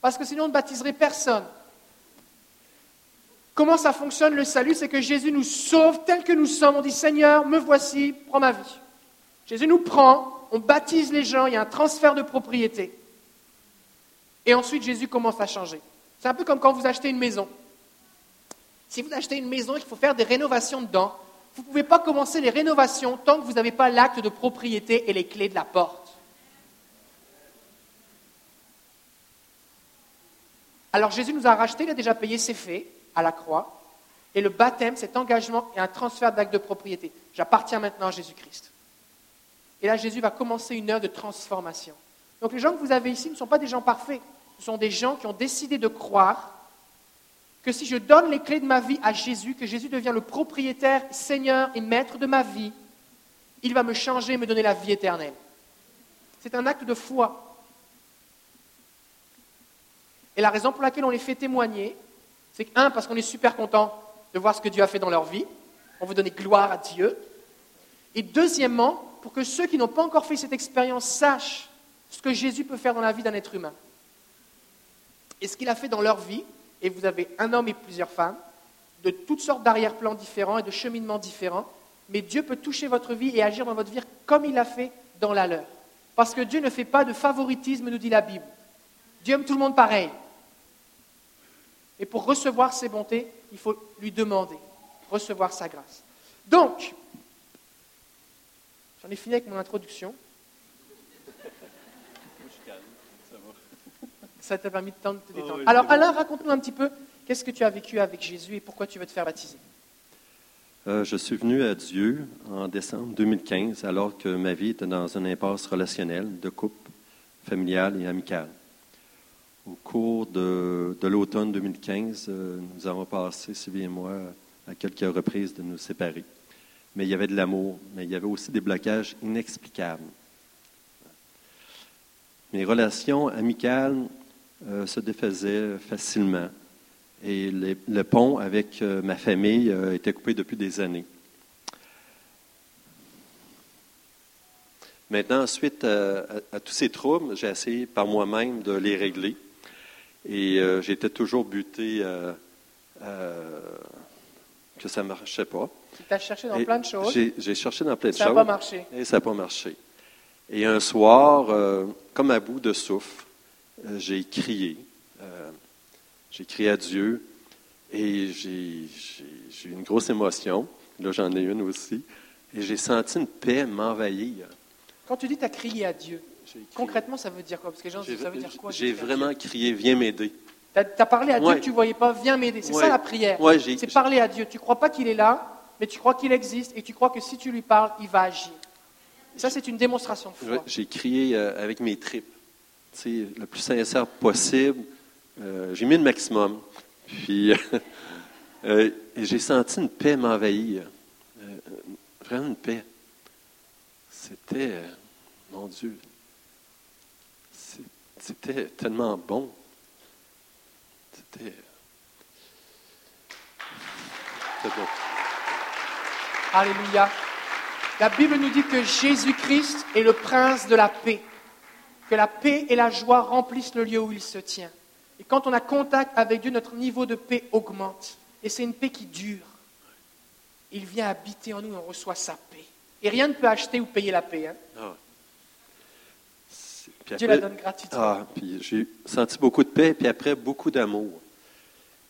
Parce que sinon, on ne baptiserait personne. Comment ça fonctionne le salut? C'est que Jésus nous sauve tel que nous sommes. On dit Seigneur, me voici, prends ma vie. Jésus nous prend, on baptise les gens, il y a un transfert de propriété. Et ensuite, Jésus commence à changer. C'est un peu comme quand vous achetez une maison. Si vous achetez une maison qu'il faut faire des rénovations dedans, vous ne pouvez pas commencer les rénovations tant que vous n'avez pas l'acte de propriété et les clés de la porte. Alors Jésus nous a racheté, il a déjà payé, c'est fait, à la croix. Et le baptême, cet engagement et un transfert d'acte de propriété. J'appartiens maintenant à Jésus-Christ. Et là, Jésus va commencer une heure de transformation. Donc les gens que vous avez ici ne sont pas des gens parfaits. Ce sont des gens qui ont décidé de croire que si je donne les clés de ma vie à Jésus, que Jésus devient le propriétaire, Seigneur et maître de ma vie, il va me changer et me donner la vie éternelle. C'est un acte de foi. Et la raison pour laquelle on les fait témoigner, c'est que, un, parce qu'on est super content de voir ce que Dieu a fait dans leur vie, on veut donner gloire à Dieu. Et deuxièmement, pour que ceux qui n'ont pas encore fait cette expérience sachent ce que Jésus peut faire dans la vie d'un être humain. Et ce qu'il a fait dans leur vie, et vous avez un homme et plusieurs femmes, de toutes sortes d'arrière-plans différents et de cheminements différents, mais Dieu peut toucher votre vie et agir dans votre vie comme il l'a fait dans la leur. Parce que Dieu ne fait pas de favoritisme, nous dit la Bible. Dieu aime tout le monde pareil. Et pour recevoir ses bontés, il faut lui demander, recevoir sa grâce. Donc, j'en ai fini avec mon introduction. Ça t'a permis de te détendre. Alors, Alain, raconte-nous un petit peu, qu'est-ce que tu as vécu avec Jésus et pourquoi tu veux te faire baptiser euh, Je suis venu à Dieu en décembre 2015, alors que ma vie était dans une impasse relationnelle, de couple, familiale et amicale. Au cours de, l'automne 2015, euh, nous avons passé, Sylvie et moi, à quelques reprises de nous séparer. Mais il y avait de l'amour, mais il y avait aussi des blocages inexplicables. Mes relations amicales euh, se défaisaient facilement et le pont avec euh, ma famille était coupé depuis des années. Maintenant, suite à tous ces troubles, j'ai essayé par moi-même de les régler. Et euh, j'étais toujours buté euh, euh, que ça ne marchait pas. Tu as cherché dans plein de choses. J'ai cherché dans plein de choses. Ça n'a pas marché. Et ça n'a pas marché. Et un soir, comme à bout de souffle, j'ai crié. j'ai crié à Dieu et j'ai eu une grosse émotion. Là, j'en ai une aussi. Et j'ai senti une paix m'envahir. Quand tu dis tu as crié à Dieu, Concrètement, ça veut dire quoi? Parce que gens, ça veut dire quoi? J'ai vraiment crié, viens m'aider. Tu as, parlé à Dieu que tu ne voyais pas, viens m'aider. C'est ça la prière. c'est parler à Dieu. Tu ne crois pas qu'il est là, mais tu crois qu'il existe et tu crois que si tu lui parles, il va agir. ça, c'est une démonstration de foi. J'ai crié euh, avec mes tripes, le plus sincère possible. Euh, j'ai mis le maximum. Puis, euh, j'ai senti une paix m'envahir. vraiment une paix. C'était, mon Dieu, c'était tellement bon. C'était. bon. Alléluia. La Bible nous dit que Jésus-Christ est le prince de la paix, que la paix et la joie remplissent le lieu où il se tient. Et quand on a contact avec Dieu, notre niveau de paix augmente. Et c'est une paix qui dure. Il vient habiter en nous et on reçoit sa paix. Et rien ne peut acheter ou payer la paix. Hein. Ah Dieu la donne gratuitement. Ah, puis j'ai senti beaucoup de paix, puis après beaucoup d'amour.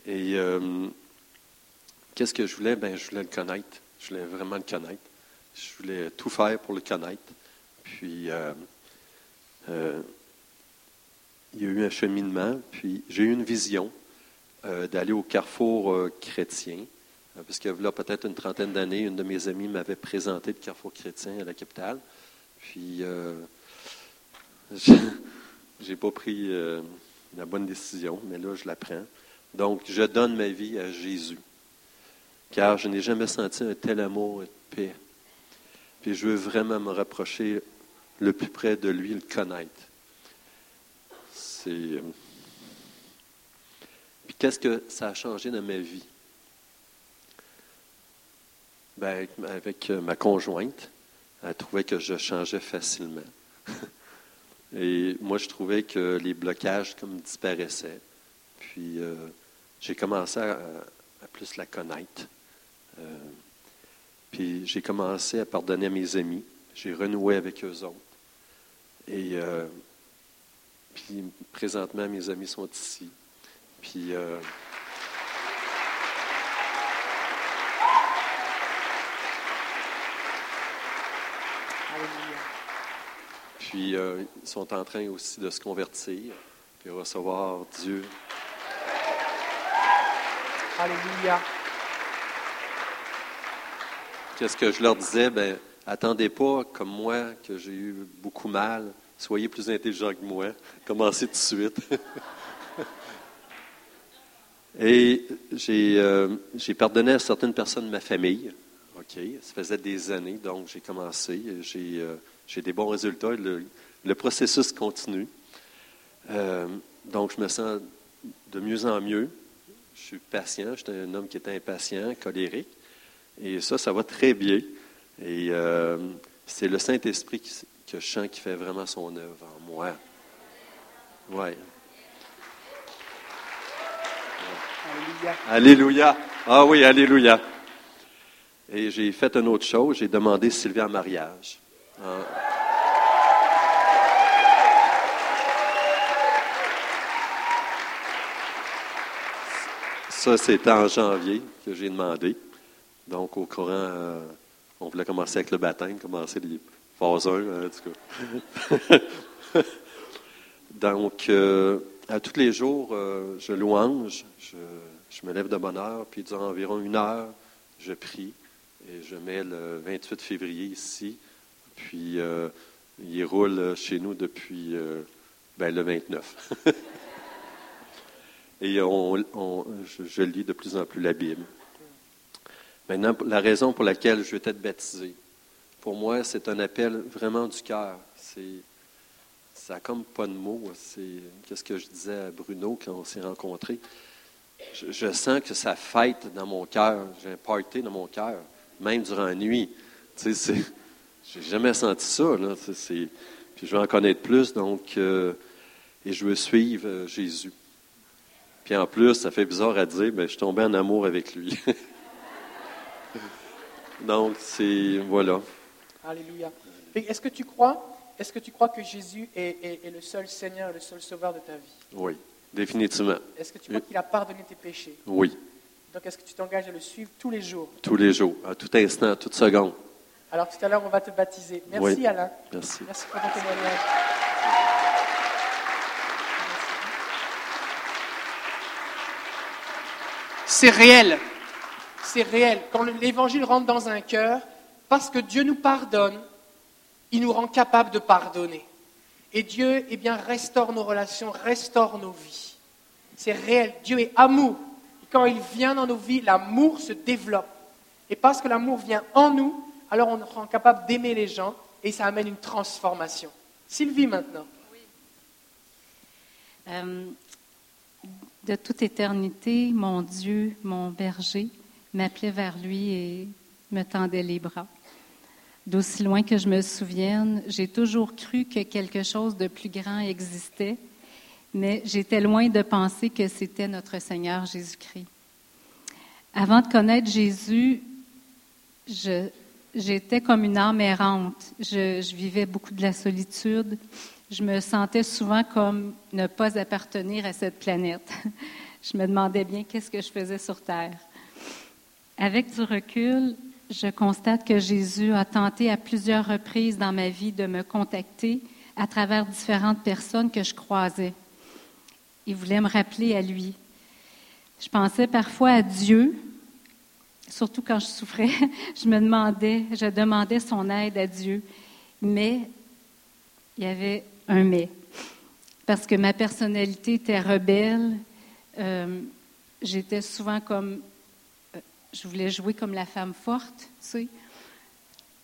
Et euh, qu'est-ce que je voulais? Ben, je voulais le connaître. Je voulais vraiment le connaître. Je voulais tout faire pour le connaître. Puis, euh, euh, il y a eu un cheminement, puis j'ai eu une vision d'aller au carrefour chrétien. Parce que là, peut-être une trentaine d'années, une de mes amies m'avait présenté le carrefour chrétien à la capitale. Puis, je n'ai pas pris euh, la bonne décision, mais là, je la prends. Donc, je donne ma vie à Jésus, car je n'ai jamais senti un tel amour et de paix. Puis je veux vraiment me rapprocher le plus près de lui, le connaître. C'est. Euh, puis qu'est-ce que ça a changé dans ma vie? Ben, avec ma conjointe, elle trouvait que je changeais facilement. Et moi, je trouvais que les blocages comme disparaissaient. Puis euh, j'ai commencé à, plus la connaître. Euh, puis j'ai commencé à pardonner à mes amis. J'ai renoué avec eux autres. Et euh, puis présentement, mes amis sont ici. Puis euh, Alléluia. Puis euh, ils sont en train aussi de se convertir, puis recevoir Dieu. Alléluia. Qu'est-ce que je leur disais? Ben, attendez pas, comme moi, que j'ai eu beaucoup mal. Soyez plus intelligents que moi. Commencez tout de suite. Et j'ai euh, j'ai pardonné à certaines personnes de ma famille. OK. Ça faisait des années, donc j'ai commencé. J'ai euh, j'ai des bons résultats. Le, le processus continue. Euh, donc, je me sens de mieux en mieux. Je suis patient. J'étais un homme qui était impatient, colérique. Et ça, ça va très bien. Et euh, c'est le Saint-Esprit que je sens qui fait vraiment son œuvre en moi. Ouais. Alléluia. Alléluia. Ah oui, Alléluia. Et j'ai fait une autre chose. J'ai demandé Sylvie en mariage. Ah. Ça, c'était en janvier que j'ai demandé. Donc, au courant, euh, on voulait commencer avec le baptême, commencer les phases 1, hein, en tout cas. Donc, euh, à tous les jours, euh, je louange, je, je me lève de bonne heure, puis durant environ une heure, je prie et je mets le 28 février ici, puis euh, il roule chez nous depuis euh, ben, le 29. et on, je, lis de plus en plus la Bible. Maintenant, la raison pour laquelle je veux être baptisé, pour moi, c'est un appel vraiment du cœur. C'est ça n'a comme pas de mots. C'est qu'est-ce que je disais à Bruno quand on s'est rencontrés? Je, sens que ça fête dans mon cœur. J'ai un party dans mon cœur, même durant la nuit. Tu sais, j'ai jamais senti ça. Là. Puis je veux en connaître plus, donc euh, et je veux suivre euh, Jésus. Puis en plus, ça fait bizarre à dire, mais je suis tombé en amour avec lui. donc c'est voilà. Alléluia. Est-ce que tu crois, est-ce que tu crois que Jésus est, est- est le seul Seigneur, le seul Sauveur de ta vie? Oui, définitivement. Est-ce que tu crois qu'il a pardonné tes péchés? Oui, Donc est-ce que tu t'engages à le suivre tous les jours? Tous les jours, à tout instant, à toute seconde. Alors tout à l'heure, on va te baptiser. Merci Oui. Alain. Merci. Merci pour ton témoignage. C'est réel. C'est réel. Quand le- l'évangile rentre dans un cœur, parce que Dieu nous pardonne, il nous rend capable de pardonner. Et Dieu, eh bien, restaure nos relations, restaure nos vies. C'est réel. Dieu est amour. Et quand il vient dans nos vies, l'amour se développe. Et parce que l'amour vient en nous, alors on rend capable d'aimer les gens et ça amène une transformation. Sylvie maintenant. Euh, de toute éternité, mon Dieu, mon berger, m'appelait vers lui et me tendait les bras. D'aussi loin que je me souvienne, j'ai toujours cru que quelque chose de plus grand existait, mais j'étais loin de penser que c'était notre Seigneur Jésus-Christ. Avant de connaître Jésus, je- j'étais comme une âme errante. Je, vivais beaucoup de la solitude. Je me sentais souvent comme ne pas appartenir à cette planète. Je me demandais bien qu'est-ce que je faisais sur Terre. Avec du recul, je constate que Jésus a tenté à plusieurs reprises dans ma vie de me contacter à travers différentes personnes que je croisais. Il voulait me rappeler à lui. Je pensais parfois à Dieu, surtout quand je souffrais. Je me demandais, je demandais son aide à Dieu. Mais il y avait un mais. Parce que ma personnalité était rebelle. euh, J'étais souvent comme. euh, Je voulais jouer comme la femme forte, tu sais.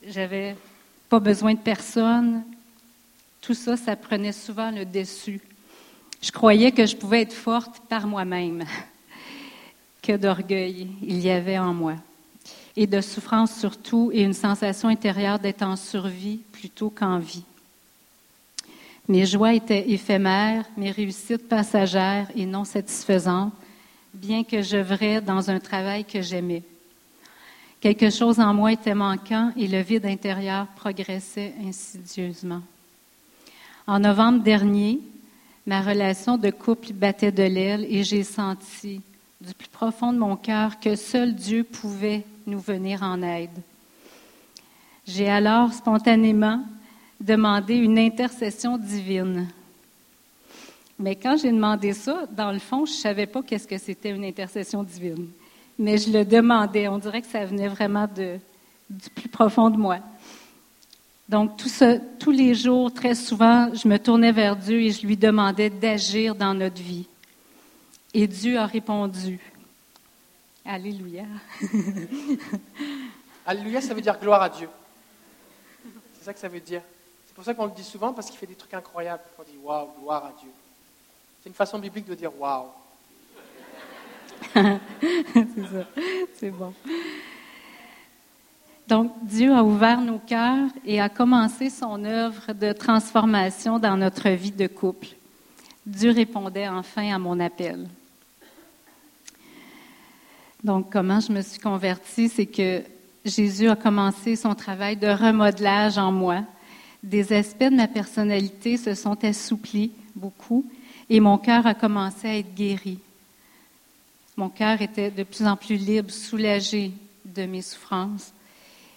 J'avais pas besoin de personne. Tout ça, ça prenait souvent le dessus. Je croyais que je pouvais être forte par moi-même. Que d'orgueil il y avait en moi. Et de souffrance surtout, et une sensation intérieure d'être en survie plutôt qu'en vie. Mes joies étaient éphémères, mes réussites passagères et non satisfaisantes, bien que j'œuvrais dans un travail que j'aimais. Quelque chose en moi était manquant et le vide intérieur progressait insidieusement. En novembre dernier, ma relation de couple battait de l'aile et j'ai senti du plus profond de mon cœur que seul Dieu pouvait nous venir en aide. J'ai alors spontanément demandé une intercession divine. Mais quand j'ai demandé ça, dans le fond, je ne savais pas qu'est-ce que c'était une intercession divine. Mais je le demandais. On dirait que ça venait vraiment de, du plus profond de moi. Donc, tous les jours, très souvent, je me tournais vers Dieu et je lui demandais d'agir dans notre vie. Et Dieu a répondu. Alléluia. Alléluia, ça veut dire gloire à Dieu. C'est ça que ça veut dire. C'est pour ça qu'on le dit souvent, parce qu'il fait des trucs incroyables. On dit waouh, gloire à Dieu. C'est une façon biblique de dire waouh. c'est ça. C'est bon. Donc, Dieu a ouvert nos cœurs et a commencé son œuvre de transformation dans notre vie de couple. Dieu répondait enfin à mon appel. Donc, comment je me suis convertie, c'est que Jésus a commencé son travail de remodelage en moi. Des aspects de ma personnalité se sont assouplis beaucoup et mon cœur a commencé à être guéri. Mon cœur était de plus en plus libre, soulagé de mes souffrances.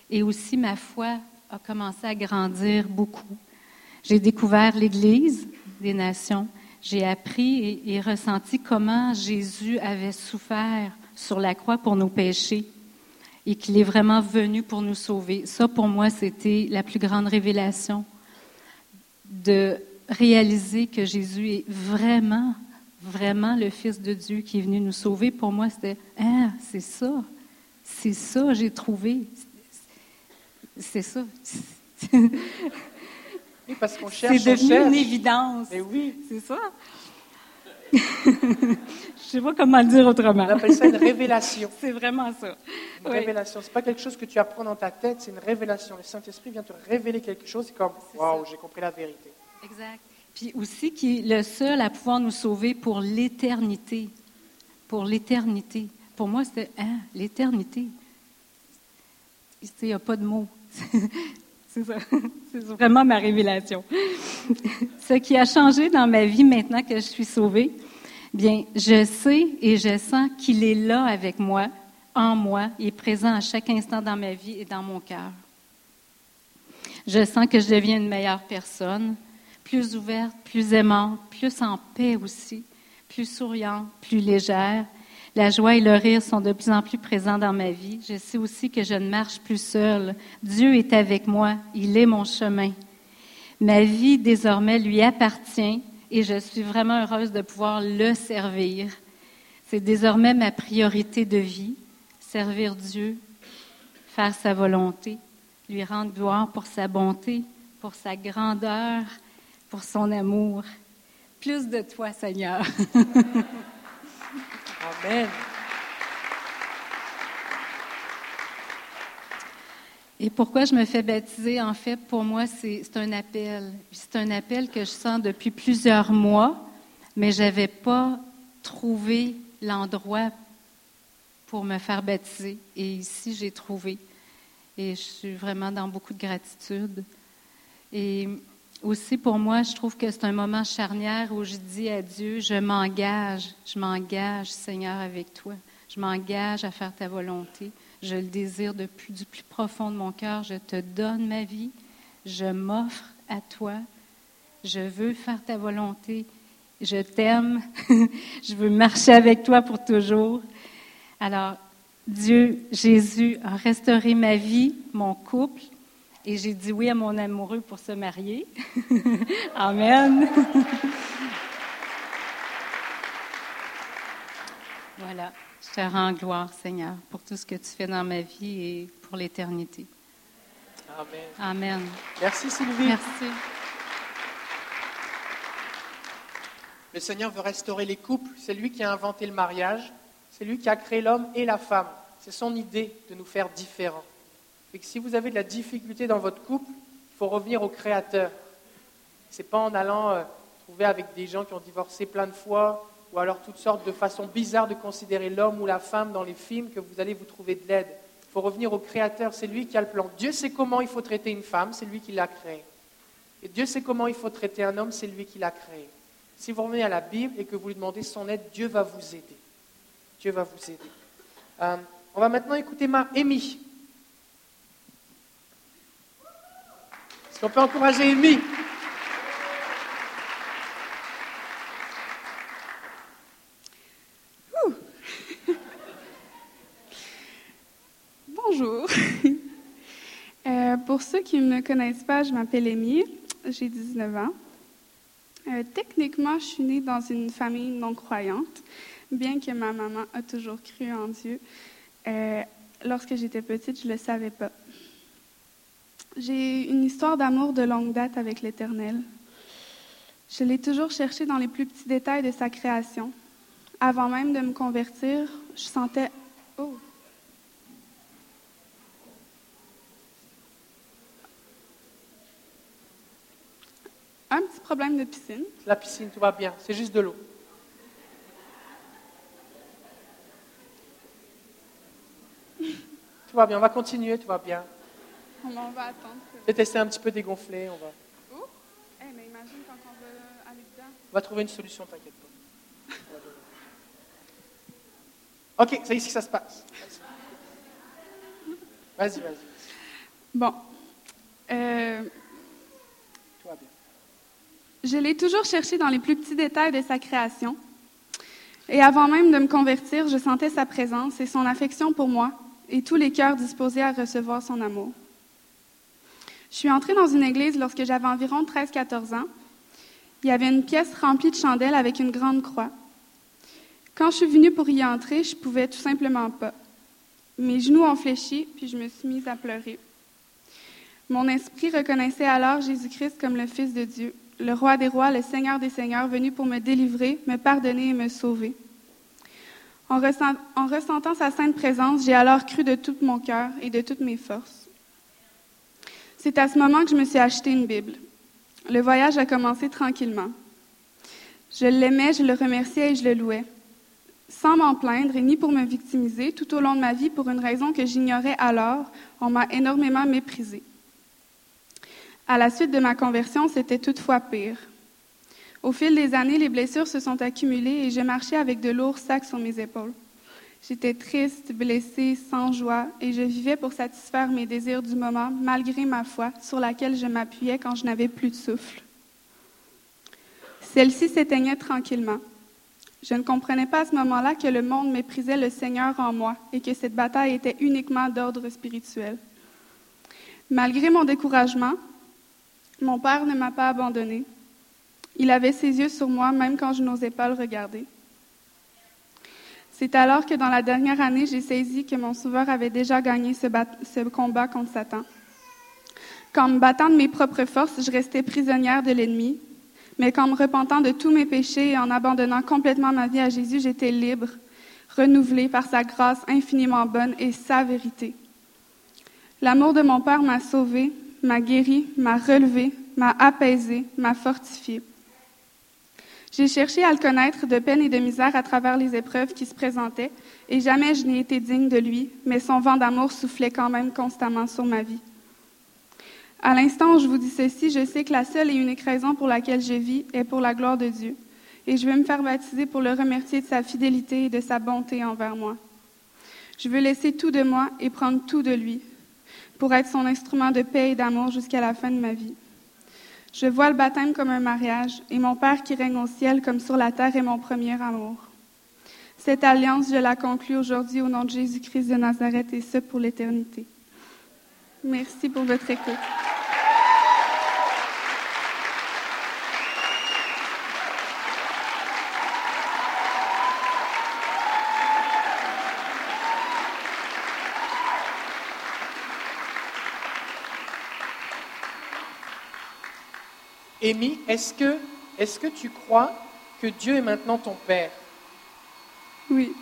Et aussi ma foi a commencé à grandir beaucoup. J'ai découvert l'Église des nations. J'ai appris et, et, ressenti comment Jésus avait souffert sur la croix pour nos péchés et qu'il est vraiment venu pour nous sauver. Ça, pour moi, c'était la plus grande révélation de réaliser que Jésus est vraiment, vraiment le Fils de Dieu qui est venu nous sauver. Pour moi, c'était, ah, c'est ça, c'est ça, j'ai trouvé. C'est ça. Oui, parce qu'on cherche. C'est devenu cherche. une évidence. Mais oui. C'est ça. Je sais pas comment le dire autrement. On appelle ça une révélation. C'est vraiment ça. Une Oui. révélation. C'est pas quelque chose que tu apprends dans ta tête, c'est une révélation. Le Saint-Esprit vient te révéler quelque chose. C'est comme, waouh, j'ai compris la vérité. Exact. Puis aussi qui est le seul à pouvoir nous sauver pour l'éternité. Pour l'éternité. Pour moi, c'était hein, l'éternité. Il n'y a pas de mots. C'est ça. C'est vraiment ma révélation. Ce qui a changé dans ma vie maintenant que je suis sauvée, bien, je sais et je sens qu'il est là avec moi, en moi, est présent à chaque instant dans ma vie et dans mon cœur. Je sens que je deviens une meilleure personne, plus ouverte, plus aimante, plus en paix aussi, plus souriante, plus légère. La joie et le rire sont de plus en plus présents dans ma vie. Je sais aussi que je ne marche plus seule. Dieu est avec moi. Il est mon chemin. Ma vie désormais lui appartient et je suis vraiment heureuse de pouvoir le servir. C'est désormais ma priorité de vie, servir Dieu, faire sa volonté, lui rendre gloire pour sa bonté, pour sa grandeur, pour son amour. Plus de toi, Seigneur. Amen. Et pourquoi je me fais baptiser, en fait, pour moi, c'est un appel. C'est un appel que je sens depuis plusieurs mois, mais je n'avais pas trouvé l'endroit pour me faire baptiser. Et ici, j'ai trouvé. Et je suis vraiment dans beaucoup de gratitude. Et aussi, pour moi, je trouve que c'est un moment charnière où je dis à Dieu, je m'engage, je m'engage, Seigneur, avec toi. Je m'engage à faire ta volonté. Je le désire depuis du plus profond de mon cœur. Je te donne ma vie. Je m'offre à toi. Je veux faire ta volonté. Je t'aime. je veux marcher avec toi pour toujours. Alors, Dieu, Jésus a restauré ma vie, mon couple, et j'ai dit oui à mon amoureux pour se marier. Amen. voilà. Je te rends gloire, Seigneur, pour tout ce que tu fais dans ma vie et pour l'éternité. Amen. Amen. Merci Sylvie. Merci. Le Seigneur veut restaurer les couples. C'est lui qui a inventé le mariage. C'est lui qui a créé l'homme et la femme. C'est son idée de nous faire différents. Et que si vous avez de la difficulté dans votre couple, il faut revenir au Créateur. C'est pas en allant euh, trouver avec des gens qui ont divorcé plein de fois, ou alors toutes sortes de façons bizarres de considérer l'homme ou la femme dans les films que vous allez vous trouver de l'aide. Il faut revenir au Créateur, c'est lui qui a le plan. Dieu sait comment il faut traiter une femme, c'est lui qui l'a créée. Et Dieu sait comment il faut traiter un homme, c'est lui qui l'a créé. Si vous revenez à la Bible et que vous lui demandez son aide, Dieu va vous aider. Dieu va vous aider. Euh, on va maintenant écouter ma Amy. Est-ce qu'on peut encourager Amy Bonjour. Euh, pour ceux qui ne me connaissent pas, je m'appelle Amy, j'ai 19 ans. Euh, techniquement, je suis née dans une famille non croyante, bien que ma maman a toujours cru en Dieu. Euh, lorsque j'étais petite, je ne le savais pas. J'ai une histoire d'amour de longue date avec l'Éternel. Je l'ai toujours cherché dans les plus petits détails de sa création. Avant même de me convertir, je sentais... Oh, problème de piscine. La piscine, tout va bien. C'est juste de l'eau. Tout va bien. On va continuer. Tout va bien. On va attendre. Je vais tester un petit peu dégonflé. On va, Oh! Eh, mais imagine quand on va aller dedans. on va trouver une solution, t'inquiète pas. Ok, c'est ici que ça se passe. Vas-y, vas-y. Bon. Euh. Je l'ai toujours cherché dans les plus petits détails de sa création. Et avant même de me convertir, je sentais sa présence et son affection pour moi et tous les cœurs disposés à recevoir son amour. Je suis entrée dans une église lorsque j'avais environ 13-14 ans. Il y avait une pièce remplie de chandelles avec une grande croix. Quand je suis venue pour y entrer, je pouvais tout simplement pas. Mes genoux ont fléchi, puis je me suis mise à pleurer. Mon esprit reconnaissait alors Jésus-Christ comme le Fils de Dieu, le Roi des rois, le Seigneur des seigneurs, venu pour me délivrer, me pardonner et me sauver. En, ressent- en ressentant sa sainte présence, j'ai alors cru de tout mon cœur et de toutes mes forces. C'est à ce moment que je me suis acheté une Bible. Le voyage a commencé tranquillement. Je l'aimais, je le remerciais et je le louais. Sans m'en plaindre et ni pour me victimiser, tout au long de ma vie, pour une raison que j'ignorais alors, on m'a énormément méprisée. À la suite de ma conversion, c'était toutefois pire. Au fil des années, les blessures se sont accumulées et j'ai marché avec de lourds sacs sur mes épaules. J'étais triste, blessée, sans joie, et je vivais pour satisfaire mes désirs du moment, malgré ma foi, sur laquelle je m'appuyais quand je n'avais plus de souffle. Celle-ci s'éteignait tranquillement. Je ne comprenais pas à ce moment-là que le monde méprisait le Seigneur en moi et que cette bataille était uniquement d'ordre spirituel. Malgré mon découragement, mon Père ne m'a pas abandonné. Il avait ses yeux sur moi même quand je n'osais pas le regarder. C'est alors que dans la dernière année, j'ai saisi que mon Sauveur avait déjà gagné ce combat contre Satan. Qu'en me battant de mes propres forces, je restais prisonnière de l'ennemi, mais qu'en me repentant de tous mes péchés et en abandonnant complètement ma vie à Jésus, j'étais libre, renouvelée par sa grâce infiniment bonne et sa vérité. L'amour de mon Père m'a sauvée, m'a guérie, m'a relevée, m'a apaisée, m'a fortifiée. J'ai cherché à le connaître de peine et de misère à travers les épreuves qui se présentaient, et jamais je n'ai été digne de lui, mais son vent d'amour soufflait quand même constamment sur ma vie. À l'instant où je vous dis ceci, je sais que la seule et unique raison pour laquelle je vis est pour la gloire de Dieu, et je veux me faire baptiser pour le remercier de sa fidélité et de sa bonté envers moi. Je veux laisser tout de moi et prendre tout de lui, pour être son instrument de paix et d'amour jusqu'à la fin de ma vie. Je vois le baptême comme un mariage et mon Père qui règne au ciel comme sur la terre est mon premier amour. Cette alliance, je la conclue aujourd'hui au nom de Jésus-Christ de Nazareth et ce pour l'éternité. Merci pour votre écoute. Amy, est-ce que, tu crois que Dieu est maintenant ton Père? Oui,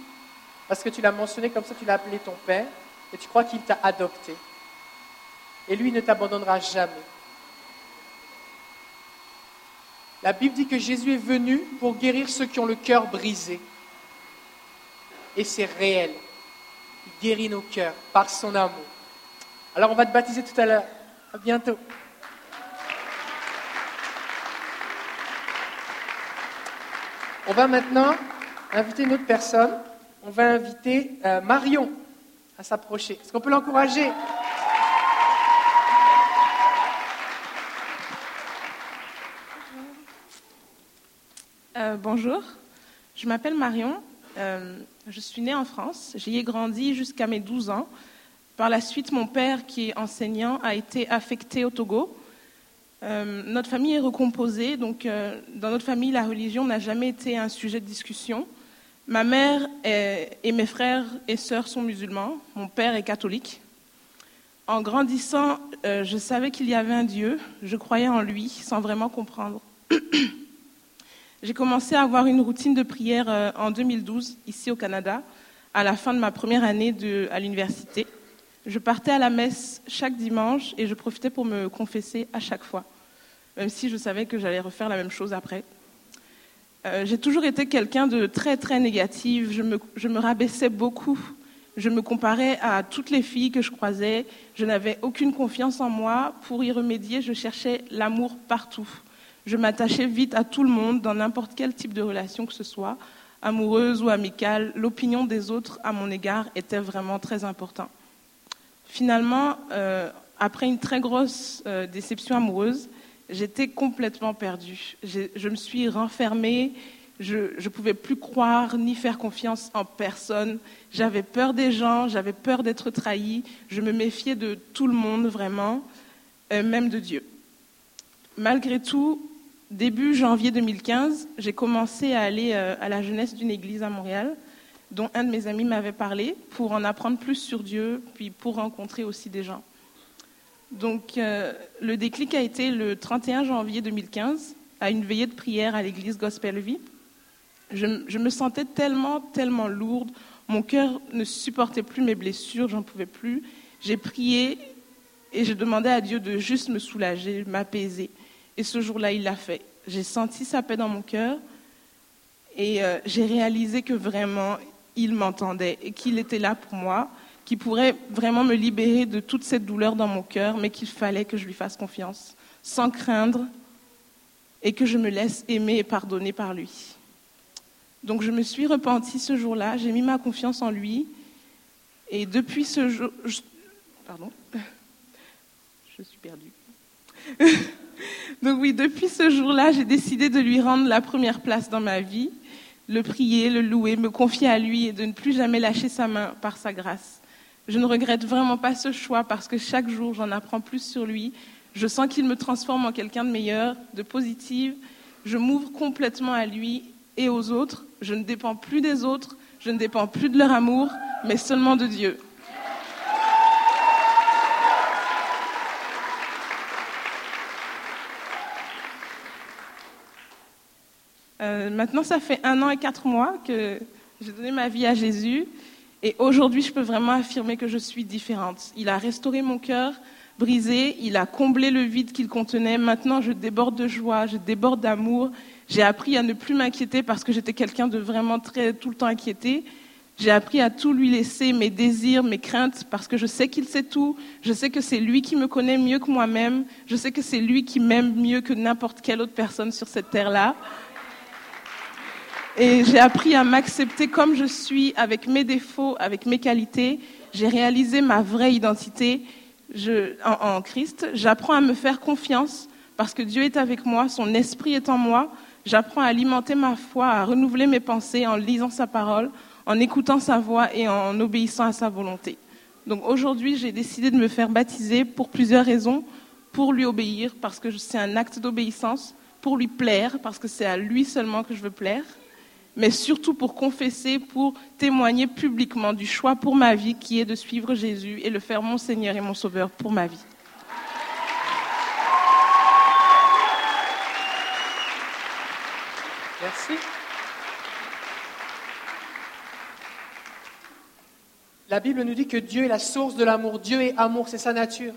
Parce que tu l'as mentionné comme ça, tu l'as appelé ton Père, et tu crois qu'il t'a adopté. Et lui ne t'abandonnera jamais. La Bible dit que Jésus est venu pour guérir ceux qui ont le cœur brisé. Et c'est réel. Il guérit nos cœurs par son amour. Alors on va te baptiser tout à l'heure. À bientôt. On va maintenant inviter une autre personne. On va inviter euh, Marion à s'approcher. Est-ce qu'on peut l'encourager? Euh, bonjour, je m'appelle Marion. Euh, je suis née en France. J'y ai grandi jusqu'à mes 12 ans. Par la suite, mon père, qui est enseignant, a été affecté au Togo. Euh, notre famille est recomposée, donc euh, dans notre famille, la religion n'a jamais été un sujet de discussion. Ma mère est- et mes frères et sœurs sont musulmans, mon père est catholique. En grandissant, euh, je savais qu'il y avait un Dieu, je croyais en lui sans vraiment comprendre. J'ai commencé à avoir une routine de prière euh, en 2012, ici au Canada, à la fin de ma première année à l'université. Je partais à la messe chaque dimanche et je profitais pour me confesser à chaque fois, même si je savais que j'allais refaire la même chose après. Euh, J'ai toujours été quelqu'un de très très négatif, je me, je me rabaissais beaucoup, je me comparais à toutes les filles que je croisais, je n'avais aucune confiance en moi. Pour y remédier, je cherchais l'amour partout. Je m'attachais vite à tout le monde, dans n'importe quel type de relation que ce soit, amoureuse ou amicale. L'opinion des autres à mon égard était vraiment très importante. Finalement, euh, après une très grosse euh, déception amoureuse, j'étais complètement perdue. Je me suis renfermée, je ne pouvais plus croire ni faire confiance en personne. J'avais peur des gens, j'avais peur d'être trahie, je me méfiais de tout le monde vraiment, euh, même de Dieu. Malgré tout, début janvier 2015, j'ai commencé à aller à la jeunesse d'une église à Montréal, dont un de mes amis m'avait parlé, pour en apprendre plus sur Dieu, puis pour rencontrer aussi des gens. Donc, euh, le déclic a été le 31 janvier 2015, à une veillée de prière à l'église Gospel Vie. Je, me sentais tellement, tellement lourde. Mon cœur ne supportait plus mes blessures, j'en pouvais plus. J'ai prié et je demandais à Dieu de juste me soulager, m'apaiser. Et ce jour-là, il l'a fait. J'ai senti sa paix dans mon cœur et euh, j'ai réalisé que vraiment, il m'entendait et qu'il était là pour moi, qu'il pourrait vraiment me libérer de toute cette douleur dans mon cœur, mais qu'il fallait que je lui fasse confiance, sans craindre, et que je me laisse aimer et pardonner par lui. Donc je me suis repentie ce jour-là, j'ai mis ma confiance en lui, et depuis ce jour... Pardon Je suis perdue. Donc oui, depuis ce jour-là, j'ai décidé de lui rendre la première place dans ma vie, le prier, le louer, me confier à lui et de ne plus jamais lâcher sa main par sa grâce. Je ne regrette vraiment pas ce choix parce que chaque jour, j'en apprends plus sur lui. Je sens qu'il me transforme en quelqu'un de meilleur, de positive. Je m'ouvre complètement à lui et aux autres. Je ne dépends plus des autres, je ne dépends plus de leur amour, mais seulement de Dieu. Euh, maintenant, ça fait un an et quatre mois que j'ai donné ma vie à Jésus. Et aujourd'hui, je peux vraiment affirmer que je suis différente. Il a restauré mon cœur brisé, il a comblé le vide qu'il contenait. Maintenant, je déborde de joie, je déborde d'amour. J'ai appris à ne plus m'inquiéter parce que j'étais quelqu'un de vraiment très tout le temps inquiété. J'ai appris à tout lui laisser, mes désirs, mes craintes, parce que je sais qu'il sait tout. Je sais que c'est lui qui me connaît mieux que moi-même. Je sais que c'est lui qui m'aime mieux que n'importe quelle autre personne sur cette terre-là. Et j'ai appris à m'accepter comme je suis, avec mes défauts, avec mes qualités. J'ai réalisé ma vraie identité en Christ. J'apprends à me faire confiance parce que Dieu est avec moi, son esprit est en moi. J'apprends à alimenter ma foi, à renouveler mes pensées en lisant sa parole, en écoutant sa voix et en obéissant à sa volonté. Donc aujourd'hui, j'ai décidé de me faire baptiser pour plusieurs raisons. Pour lui obéir, parce que c'est un acte d'obéissance. Pour lui plaire, parce que c'est à lui seulement que je veux plaire mais surtout pour confesser, pour témoigner publiquement du choix pour ma vie qui est de suivre Jésus et le faire mon Seigneur et mon Sauveur pour ma vie. Merci. La Bible nous dit que Dieu est la source de l'amour. Dieu est amour, c'est sa nature.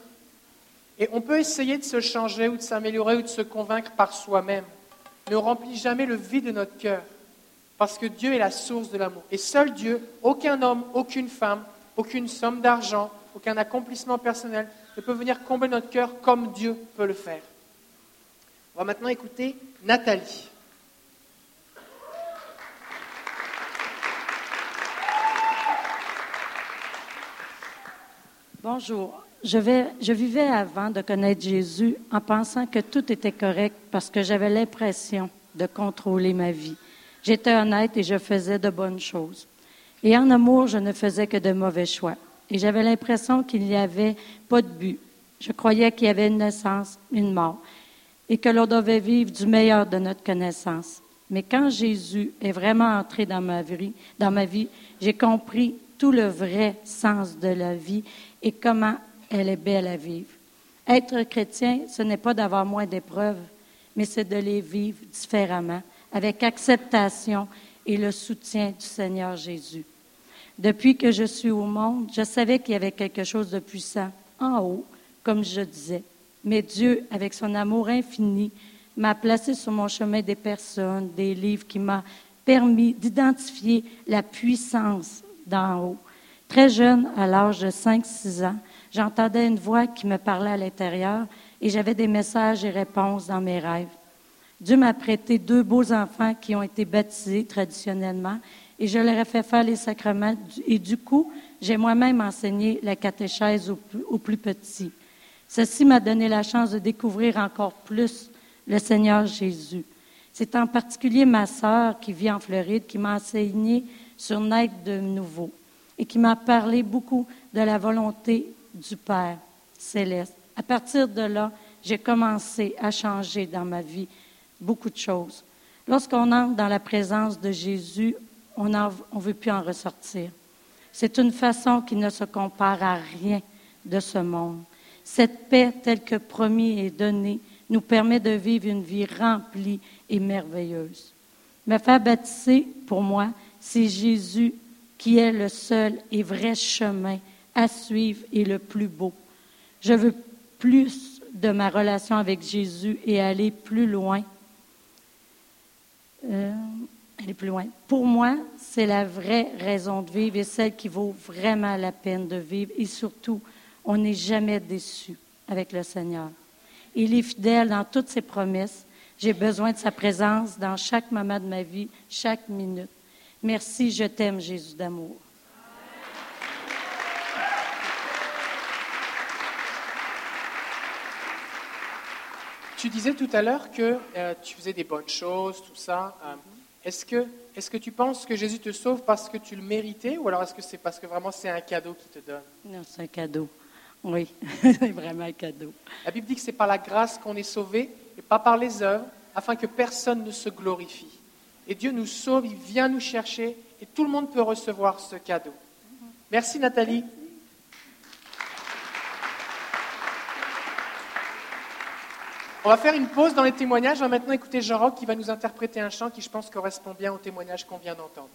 Et on peut essayer de se changer ou de s'améliorer ou de se convaincre par soi-même. ne remplit jamais le vide de notre cœur. Parce que Dieu est la source de l'amour. Et seul Dieu, aucun homme, aucune femme, aucune somme d'argent, aucun accomplissement personnel ne peut venir combler notre cœur comme Dieu peut le faire. On va maintenant écouter Nathalie. Bonjour. Je, je vivais avant de connaître Jésus en pensant que tout était correct parce que j'avais l'impression de contrôler ma vie. J'étais honnête et je faisais de bonnes choses. Et en amour, je ne faisais que de mauvais choix. Et j'avais l'impression qu'il n'y avait pas de but. Je croyais qu'il y avait une naissance, une mort, et que l'on devait vivre du meilleur de notre connaissance. Mais quand Jésus est vraiment entré dans ma vie, dans j'ai compris tout le vrai sens de la vie et comment elle est belle à vivre. Être chrétien, ce n'est pas d'avoir moins d'épreuves, mais c'est de les vivre différemment, avec acceptation et le soutien du Seigneur Jésus. Depuis que je suis au monde, je savais qu'il y avait quelque chose de puissant en haut, comme je disais. Mais Dieu, avec son amour infini, m'a placé sur mon chemin des personnes, des livres qui m'ont permis d'identifier la puissance d'en haut. Très jeune, à l'âge de 5-6 ans, j'entendais une voix qui me parlait à l'intérieur et j'avais des messages et réponses dans mes rêves. Dieu m'a prêté deux beaux enfants qui ont été baptisés traditionnellement et je leur ai fait faire les sacrements. Et du coup, j'ai moi-même enseigné la catéchèse aux plus, aux plus petits. Ceci m'a donné la chance de découvrir encore plus le Seigneur Jésus. C'est en particulier ma sœur qui vit en Floride qui m'a enseigné sur naître de nouveau et qui m'a parlé beaucoup de la volonté du Père céleste. À partir de là, j'ai commencé à changer dans ma vie beaucoup de choses. Lorsqu'on entre dans la présence de Jésus, on ne veut plus en ressortir. C'est une façon qui ne se compare à rien de ce monde. Cette paix telle que promis et donnée nous permet de vivre une vie remplie et merveilleuse. Me faire baptiser, pour moi, c'est Jésus qui est le seul et vrai chemin à suivre et le plus beau. Je veux plus de ma relation avec Jésus et aller plus loin. Euh, plus loin. Pour moi, c'est la vraie raison de vivre et celle qui vaut vraiment la peine de vivre. Et surtout, on n'est jamais déçu avec le Seigneur. Il est fidèle dans toutes ses promesses. J'ai besoin de sa présence dans chaque moment de ma vie, chaque minute. Merci, je t'aime, Jésus d'amour. Tu disais tout à l'heure que euh, tu faisais des bonnes choses, tout ça. Euh, est-ce que, est que tu penses que Jésus te sauve parce que tu le méritais ou alors est-ce que c'est parce que vraiment c'est un cadeau qu'il te donne? Non, c'est un cadeau. Oui, c'est vraiment un cadeau. La Bible dit que c'est par la grâce qu'on est sauvé et pas par les œuvres, afin que personne ne se glorifie. Et Dieu nous sauve, il vient nous chercher et tout le monde peut recevoir ce cadeau. Merci Nathalie. On va faire une pause dans les témoignages. On va maintenant écouter Jean-Roch qui va nous interpréter un chant qui, je pense, correspond bien au témoignage qu'on vient d'entendre.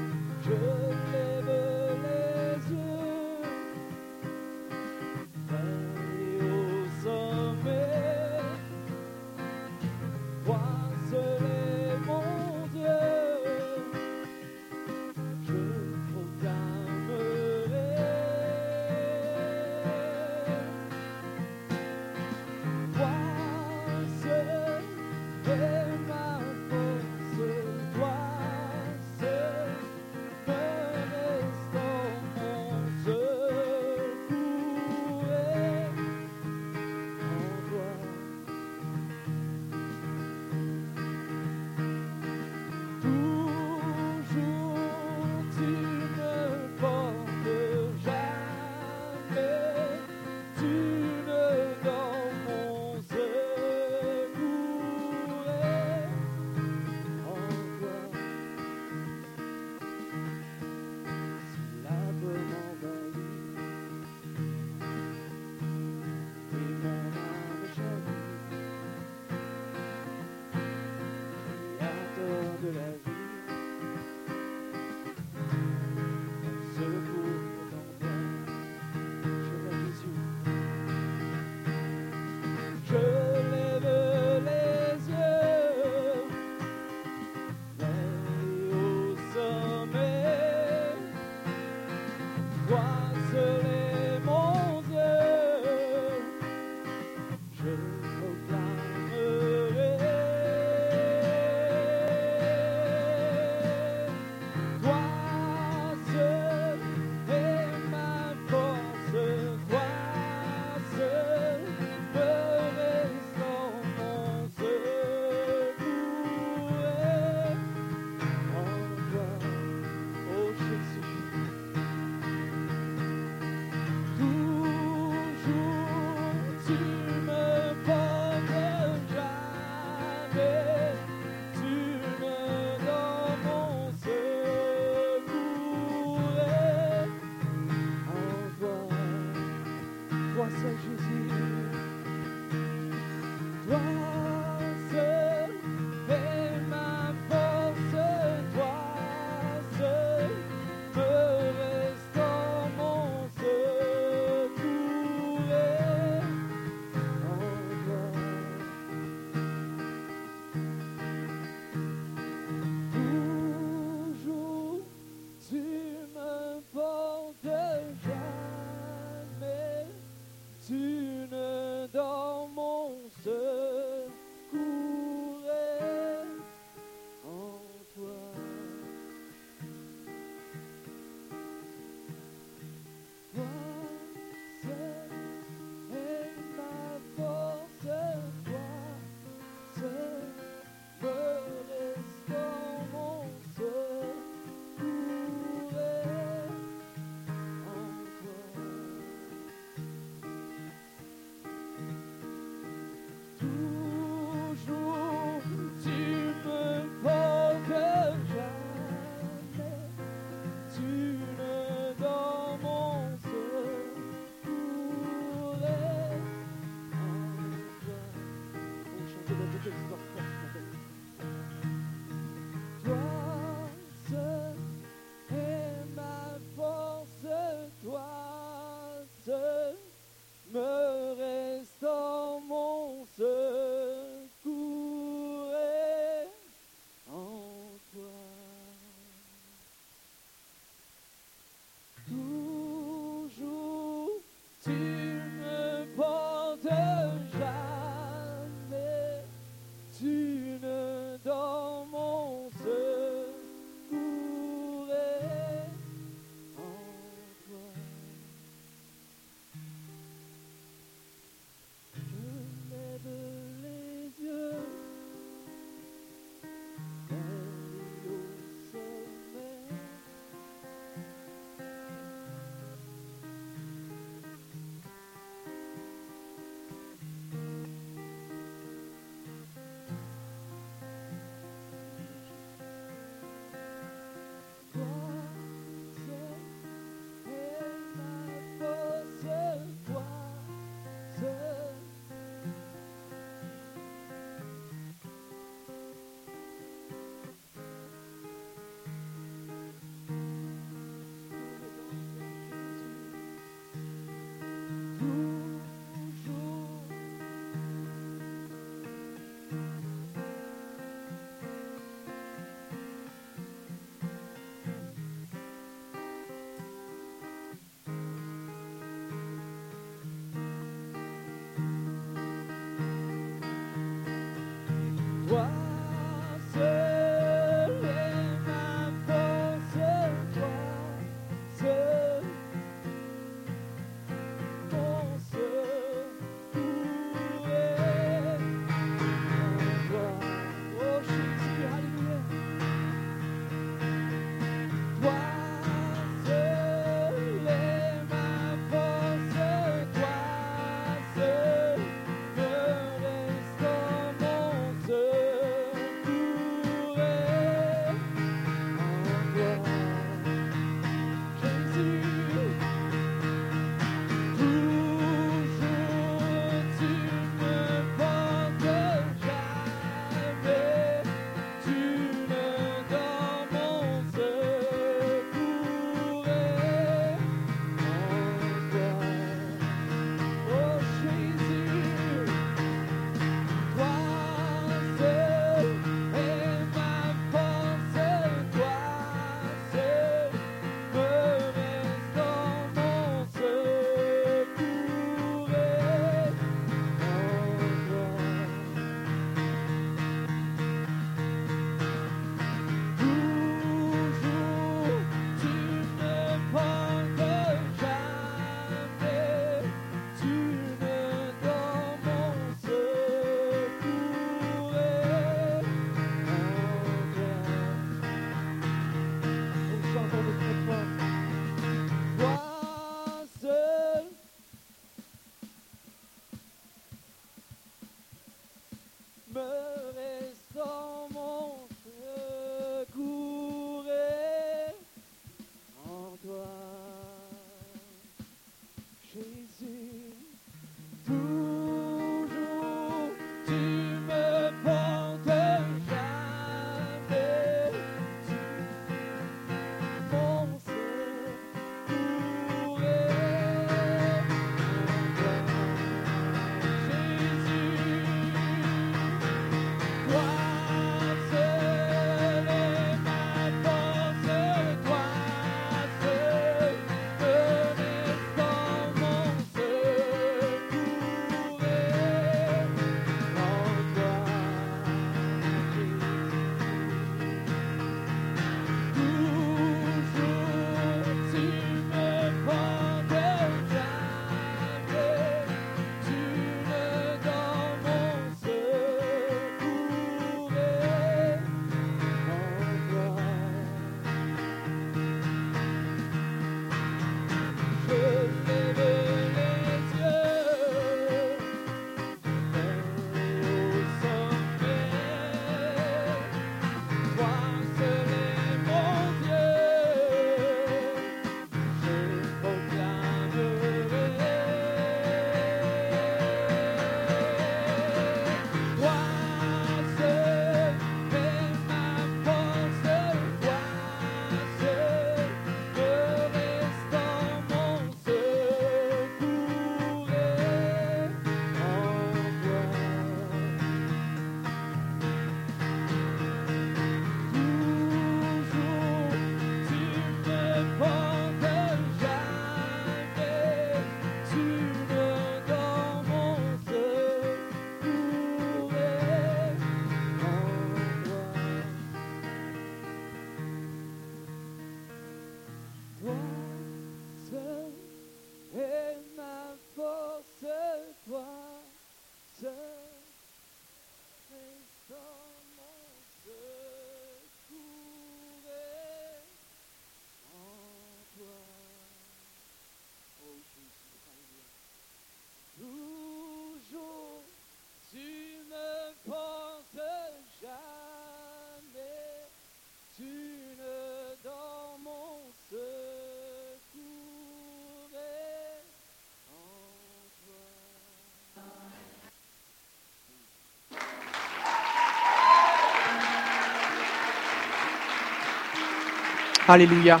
Alléluia.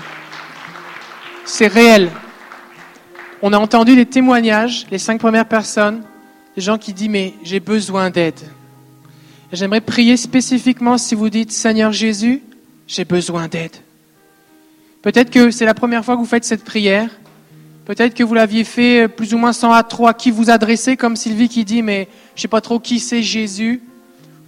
C'est réel. On a entendu des témoignages, les cinq premières personnes, des gens qui disent mais j'ai besoin d'aide. J'aimerais prier spécifiquement si vous dites Seigneur Jésus, j'ai besoin d'aide. Peut-être que c'est la première fois que vous faites cette prière. Peut-être que vous l'aviez fait plus ou moins sans à trop à qui vous adressez, comme Sylvie qui dit mais je sais pas trop qui c'est Jésus.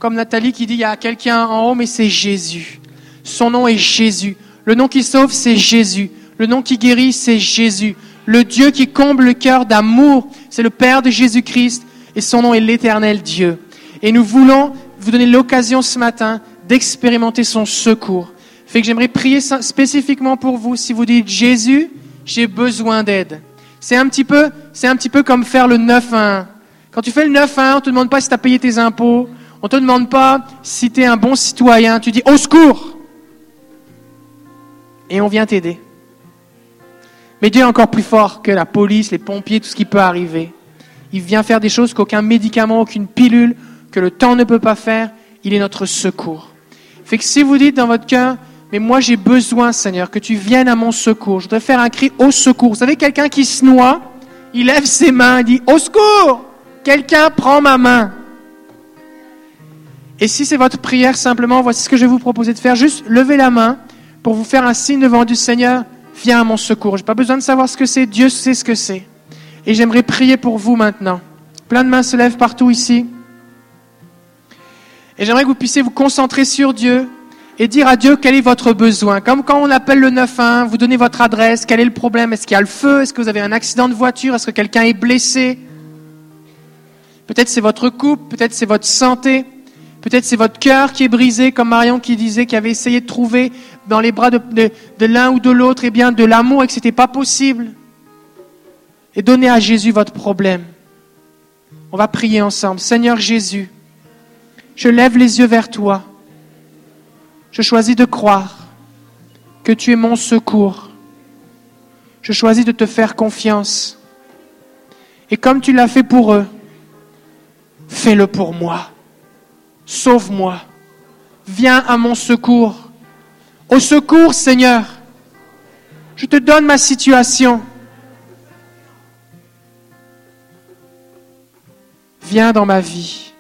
Comme Nathalie qui dit il y a quelqu'un en haut mais c'est Jésus. Son nom est Jésus. Le nom qui sauve c'est Jésus. Le nom qui guérit c'est Jésus. Le Dieu qui comble le cœur d'amour, c'est le Père de Jésus-Christ et son nom est l'éternel Dieu. Et nous voulons vous donner l'occasion ce matin d'expérimenter son secours. Fait que j'aimerais prier spécifiquement pour vous si vous dites Jésus, j'ai besoin d'aide. C'est un petit peu, c'est un petit peu comme faire le 9-1. Quand tu fais le 9-1, on te demande pas si tu as payé tes impôts, on te demande pas si tu es un bon citoyen, tu dis au secours. Et on vient t'aider. Mais Dieu est encore plus fort que la police, les pompiers, tout ce qui peut arriver. Il vient faire des choses qu'aucun médicament, aucune pilule, que le temps ne peut pas faire. Il est notre secours. Fait que si vous dites dans votre cœur, mais moi j'ai besoin, Seigneur, que tu viennes à mon secours. Je voudrais faire un cri au secours. Vous savez, quelqu'un qui se noie, il lève ses mains, il dit au secours. Quelqu'un prend ma main. Et si c'est votre prière, simplement, voici ce que je vais vous proposer de faire. Juste lever la main pour vous faire un signe devant du Seigneur viens à mon secours. Je n'ai pas besoin de savoir ce que c'est, Dieu sait ce que c'est. Et j'aimerais prier pour vous maintenant. Plein de mains se lèvent partout ici. Et j'aimerais que vous puissiez vous concentrer sur Dieu et dire à Dieu quel est votre besoin? Comme quand on appelle le 9-1, vous donnez votre adresse, quel est le problème? Est-ce qu'il y a le feu? Est-ce que vous avez un accident de voiture? Est-ce que quelqu'un est blessé? Peut-être c'est votre couple, peut-être c'est votre santé, peut-être c'est votre cœur qui est brisé, comme Marion qui disait, qui avait essayé de trouver dans les bras de, l'un ou de l'autre, eh bien, de l'amour et que ce n'était pas possible. Et donnez à Jésus votre problème. On va prier ensemble. Seigneur Jésus, je lève les yeux vers toi. Je choisis de croire que tu es mon secours. Je choisis de te faire confiance. Et comme tu l'as fait pour eux, fais-le pour moi. Sauve-moi. Viens à mon secours. Au secours, Seigneur. Je te donne ma situation. Viens dans ma vie.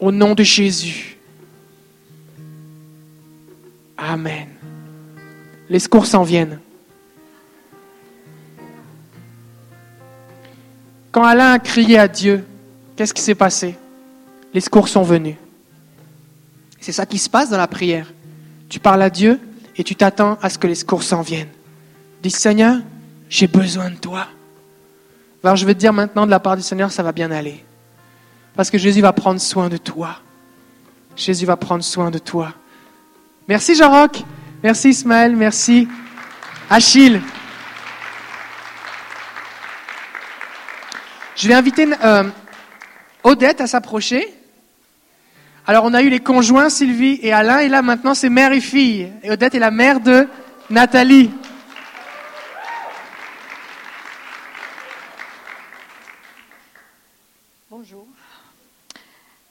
Au nom de Jésus. Amen. Les secours s'en viennent. Quand Alain a crié à Dieu, qu'est-ce qui s'est passé? Les secours sont venus. C'est ça qui se passe dans la prière. Tu parles à Dieu et tu t'attends à ce que les secours s'en viennent. Dis Seigneur, j'ai besoin de toi. Alors je vais te dire maintenant de la part du Seigneur, ça va bien aller. Parce que Jésus va prendre soin de toi. Jésus va prendre soin de toi. Merci Jean-Roch. Merci Ismaël. Merci Achille. Je vais inviter euh, Odette à s'approcher. Alors on a eu les conjoints Sylvie et Alain, et là maintenant c'est mère et fille. Et Odette est la mère de Nathalie. Bonjour.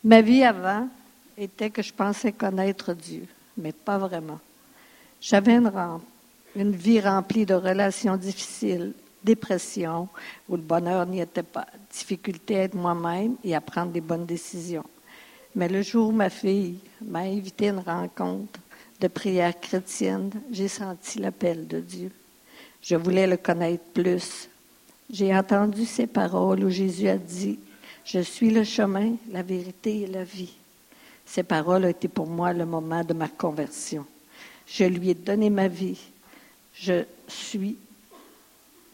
Ma vie avant était que je pensais connaître Dieu, mais pas vraiment. J'avais une vie remplie de relations difficiles, dépression, où le bonheur n'y était pas, difficulté à être moi-même et à prendre des bonnes décisions. Mais le jour où ma fille m'a invité à une rencontre de prière chrétienne, j'ai senti l'appel de Dieu. Je voulais le connaître plus. J'ai entendu ces paroles où Jésus a dit, Je suis le chemin, la vérité et la vie. Ces paroles ont été pour moi le moment de ma conversion. Je lui ai donné ma vie. Je suis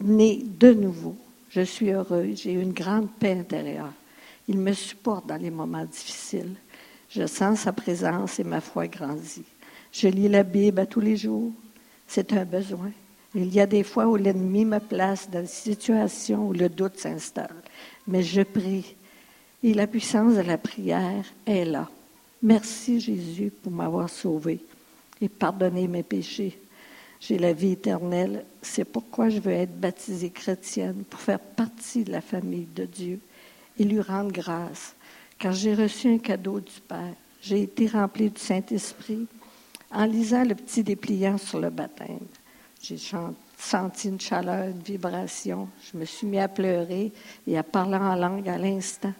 née de nouveau. Je suis heureuse. J'ai une grande paix intérieure. Il me supporte dans les moments difficiles. Je sens sa présence et ma foi grandit. Je lis la Bible à tous les jours. C'est un besoin. Il y a des fois où l'ennemi me place dans des situations où le doute s'installe. Mais je prie. Et la puissance de la prière est là. Merci Jésus pour m'avoir sauvé et pardonné mes péchés. J'ai la vie éternelle. C'est pourquoi je veux être baptisée chrétienne, pour faire partie de la famille de Dieu et lui rendre grâce, car j'ai reçu un cadeau du Père. J'ai été rempli du Saint-Esprit. En lisant le petit dépliant sur le baptême, j'ai senti une chaleur, une vibration. Je me suis mis à pleurer et à parler en langue à l'instant.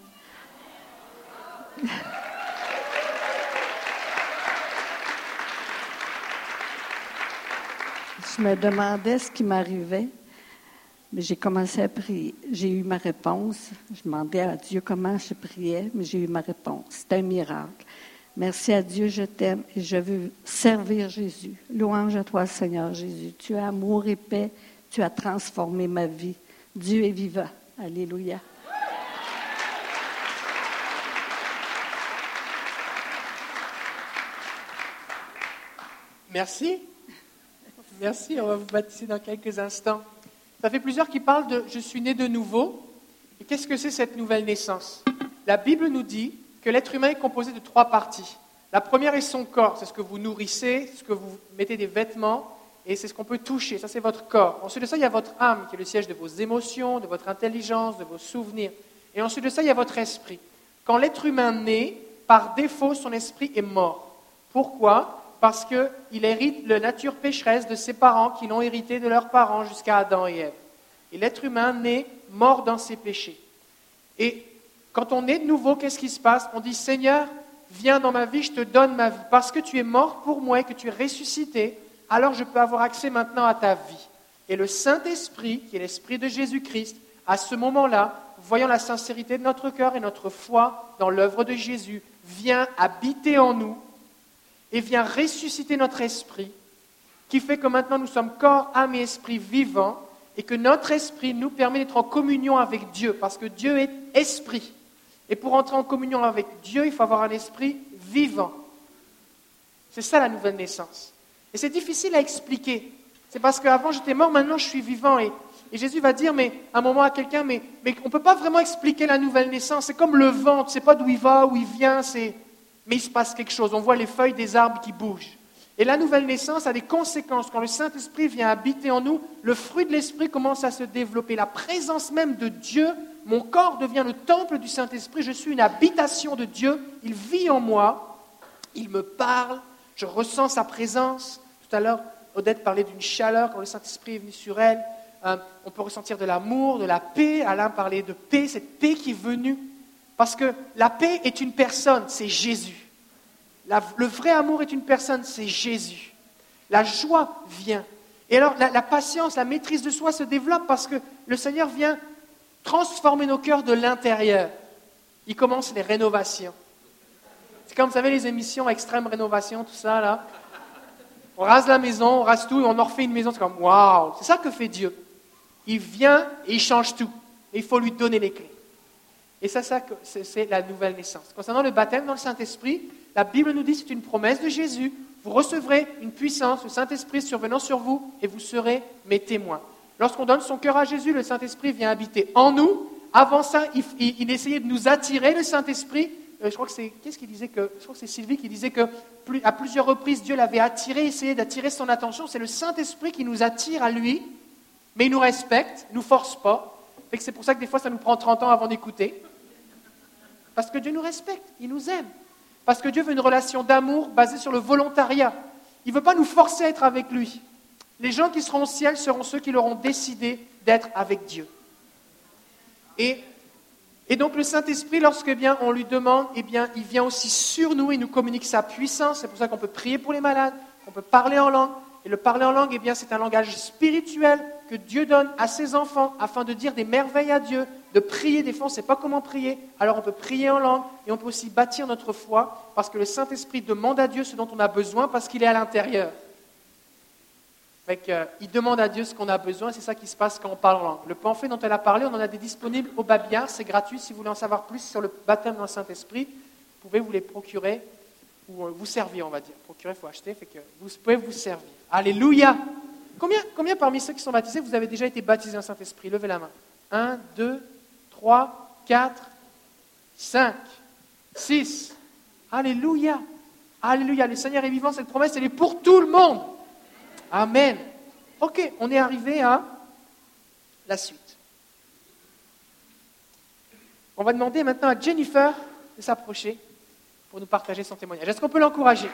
Je me demandais ce qui m'arrivait, mais j'ai commencé à prier. J'ai eu ma réponse. Je demandais à Dieu comment je priais, mais j'ai eu ma réponse. C'est un miracle. Merci à Dieu, je t'aime et je veux servir Jésus. Louange à toi, Seigneur Jésus. Tu as amour et paix. Tu as transformé ma vie. Dieu est vivant. Alléluia. Merci. Merci, on va vous baptiser dans quelques instants. Ça fait plusieurs qui parlent de je suis né de nouveau. Et qu'est-ce que c'est cette nouvelle naissance? La Bible nous dit que l'être humain est composé de trois parties. La première est son corps, c'est ce que vous nourrissez, ce que vous mettez des vêtements, et c'est ce qu'on peut toucher, ça c'est votre corps. Ensuite de ça, il y a votre âme, qui est le siège de vos émotions, de votre intelligence, de vos souvenirs. Et ensuite de ça, il y a votre esprit. Quand l'être humain naît, par défaut, son esprit est mort. Pourquoi? Parce qu'il hérite la nature pécheresse de ses parents qui l'ont hérité de leurs parents jusqu'à Adam et Ève. Et l'être humain naît mort dans ses péchés. Et quand on est de nouveau, qu'est-ce qui se passe? On dit Seigneur, viens dans ma vie, je te donne ma vie. Parce que tu es mort pour moi et que tu es ressuscité, alors je peux avoir accès maintenant à ta vie. Et le Saint-Esprit, qui est l'Esprit de Jésus-Christ, à ce moment-là, voyant la sincérité de notre cœur et notre foi dans l'œuvre de Jésus, vient habiter en nous et vient ressusciter notre esprit, qui fait que maintenant nous sommes corps, âme et esprit vivants, et que notre esprit nous permet d'être en communion avec Dieu, parce que Dieu est esprit. Et pour entrer en communion avec Dieu, il faut avoir un esprit vivant. C'est ça la nouvelle naissance. Et c'est difficile à expliquer. C'est parce qu'avant j'étais mort, maintenant je suis vivant. Et, Jésus va dire, mais à un moment à quelqu'un, mais, mais on ne peut pas vraiment expliquer la nouvelle naissance. C'est comme le vent, tu ne sais pas d'où il va, où il vient, mais il se passe quelque chose. On voit les feuilles des arbres qui bougent. Et la nouvelle naissance a des conséquences. Quand le Saint-Esprit vient habiter en nous, le fruit de l'Esprit commence à se développer. La présence même de Dieu mon corps devient le temple du Saint-Esprit, je suis une habitation de Dieu, il vit en moi, il me parle, je ressens sa présence. Tout à l'heure, Odette parlait d'une chaleur quand le Saint-Esprit est venu sur elle. Euh, on peut ressentir de l'amour, de la paix. Alain parlait de paix, cette paix qui est venue. Parce que la paix est une personne, c'est Jésus. Le vrai amour est une personne, c'est Jésus. La joie vient. Et alors la patience, la maîtrise de soi se développe parce que le Seigneur vient transformer nos cœurs de l'intérieur. Il commence les rénovations. C'est comme, vous savez, les émissions extrême rénovation, tout ça, là. On rase la maison, on rase tout, et on en refait une maison. C'est comme, waouh! C'est ça que fait Dieu. Il vient et il change tout. Et il faut lui donner les clés. Et ça, ça c'est la nouvelle naissance. Concernant le baptême dans le Saint-Esprit, la Bible nous dit c'est une promesse de Jésus. Vous recevrez une puissance, le Saint-Esprit survenant sur vous, et vous serez mes témoins. Lorsqu'on donne son cœur à Jésus, le Saint-Esprit vient habiter en nous. Avant ça, il, essayait de nous attirer, le Saint-Esprit. Euh, je crois que c'est qu'est-ce qu'il disait que je crois que c'est Sylvie qui disait que à plusieurs reprises Dieu l'avait attiré, essayé d'attirer son attention. C'est le Saint-Esprit qui nous attire à lui, mais il nous respecte, il nous force pas. C'est pour ça que des fois ça nous prend 30 ans avant d'écouter. Parce que Dieu nous respecte, il nous aime. Parce que Dieu veut une relation d'amour basée sur le volontariat. Il ne veut pas nous forcer à être avec lui. Les gens qui seront au ciel seront ceux qui l'auront décidé d'être avec Dieu. Et, donc le Saint-Esprit, lorsque bien on lui demande, eh bien, il vient aussi sur nous et nous communique sa puissance. C'est pour ça qu'on peut prier pour les malades, qu'on peut parler en langue. Et le parler en langue, eh c'est un langage spirituel que Dieu donne à ses enfants afin de dire des merveilles à Dieu, de prier. Des fois, on ne sait pas comment prier. Alors on peut prier en langue et on peut aussi bâtir notre foi parce que le Saint-Esprit demande à Dieu ce dont on a besoin parce qu'il est à l'intérieur. Euh, il demande à Dieu ce qu'on a besoin, c'est ça qui se passe quand on parle en langue. Le pamphlet dont elle a parlé, on en a des disponibles au Babillard, c'est gratuit. Si vous voulez en savoir plus sur le baptême dans le Saint-Esprit, vous pouvez vous les procurer ou euh, vous servir, on va dire. Procurer, il faut acheter, fait que vous pouvez vous servir. Alléluia combien, combien parmi ceux qui sont baptisés, vous avez déjà été baptisés dans le Saint-Esprit? Levez la main. Un, deux, trois, quatre, cinq, six. Alléluia Alléluia Le Seigneur est vivant, cette promesse, elle est pour tout le monde. Amen. Ok, on est arrivé à la suite. On va demander maintenant à Jennifer de s'approcher pour nous partager son témoignage. Est-ce qu'on peut l'encourager?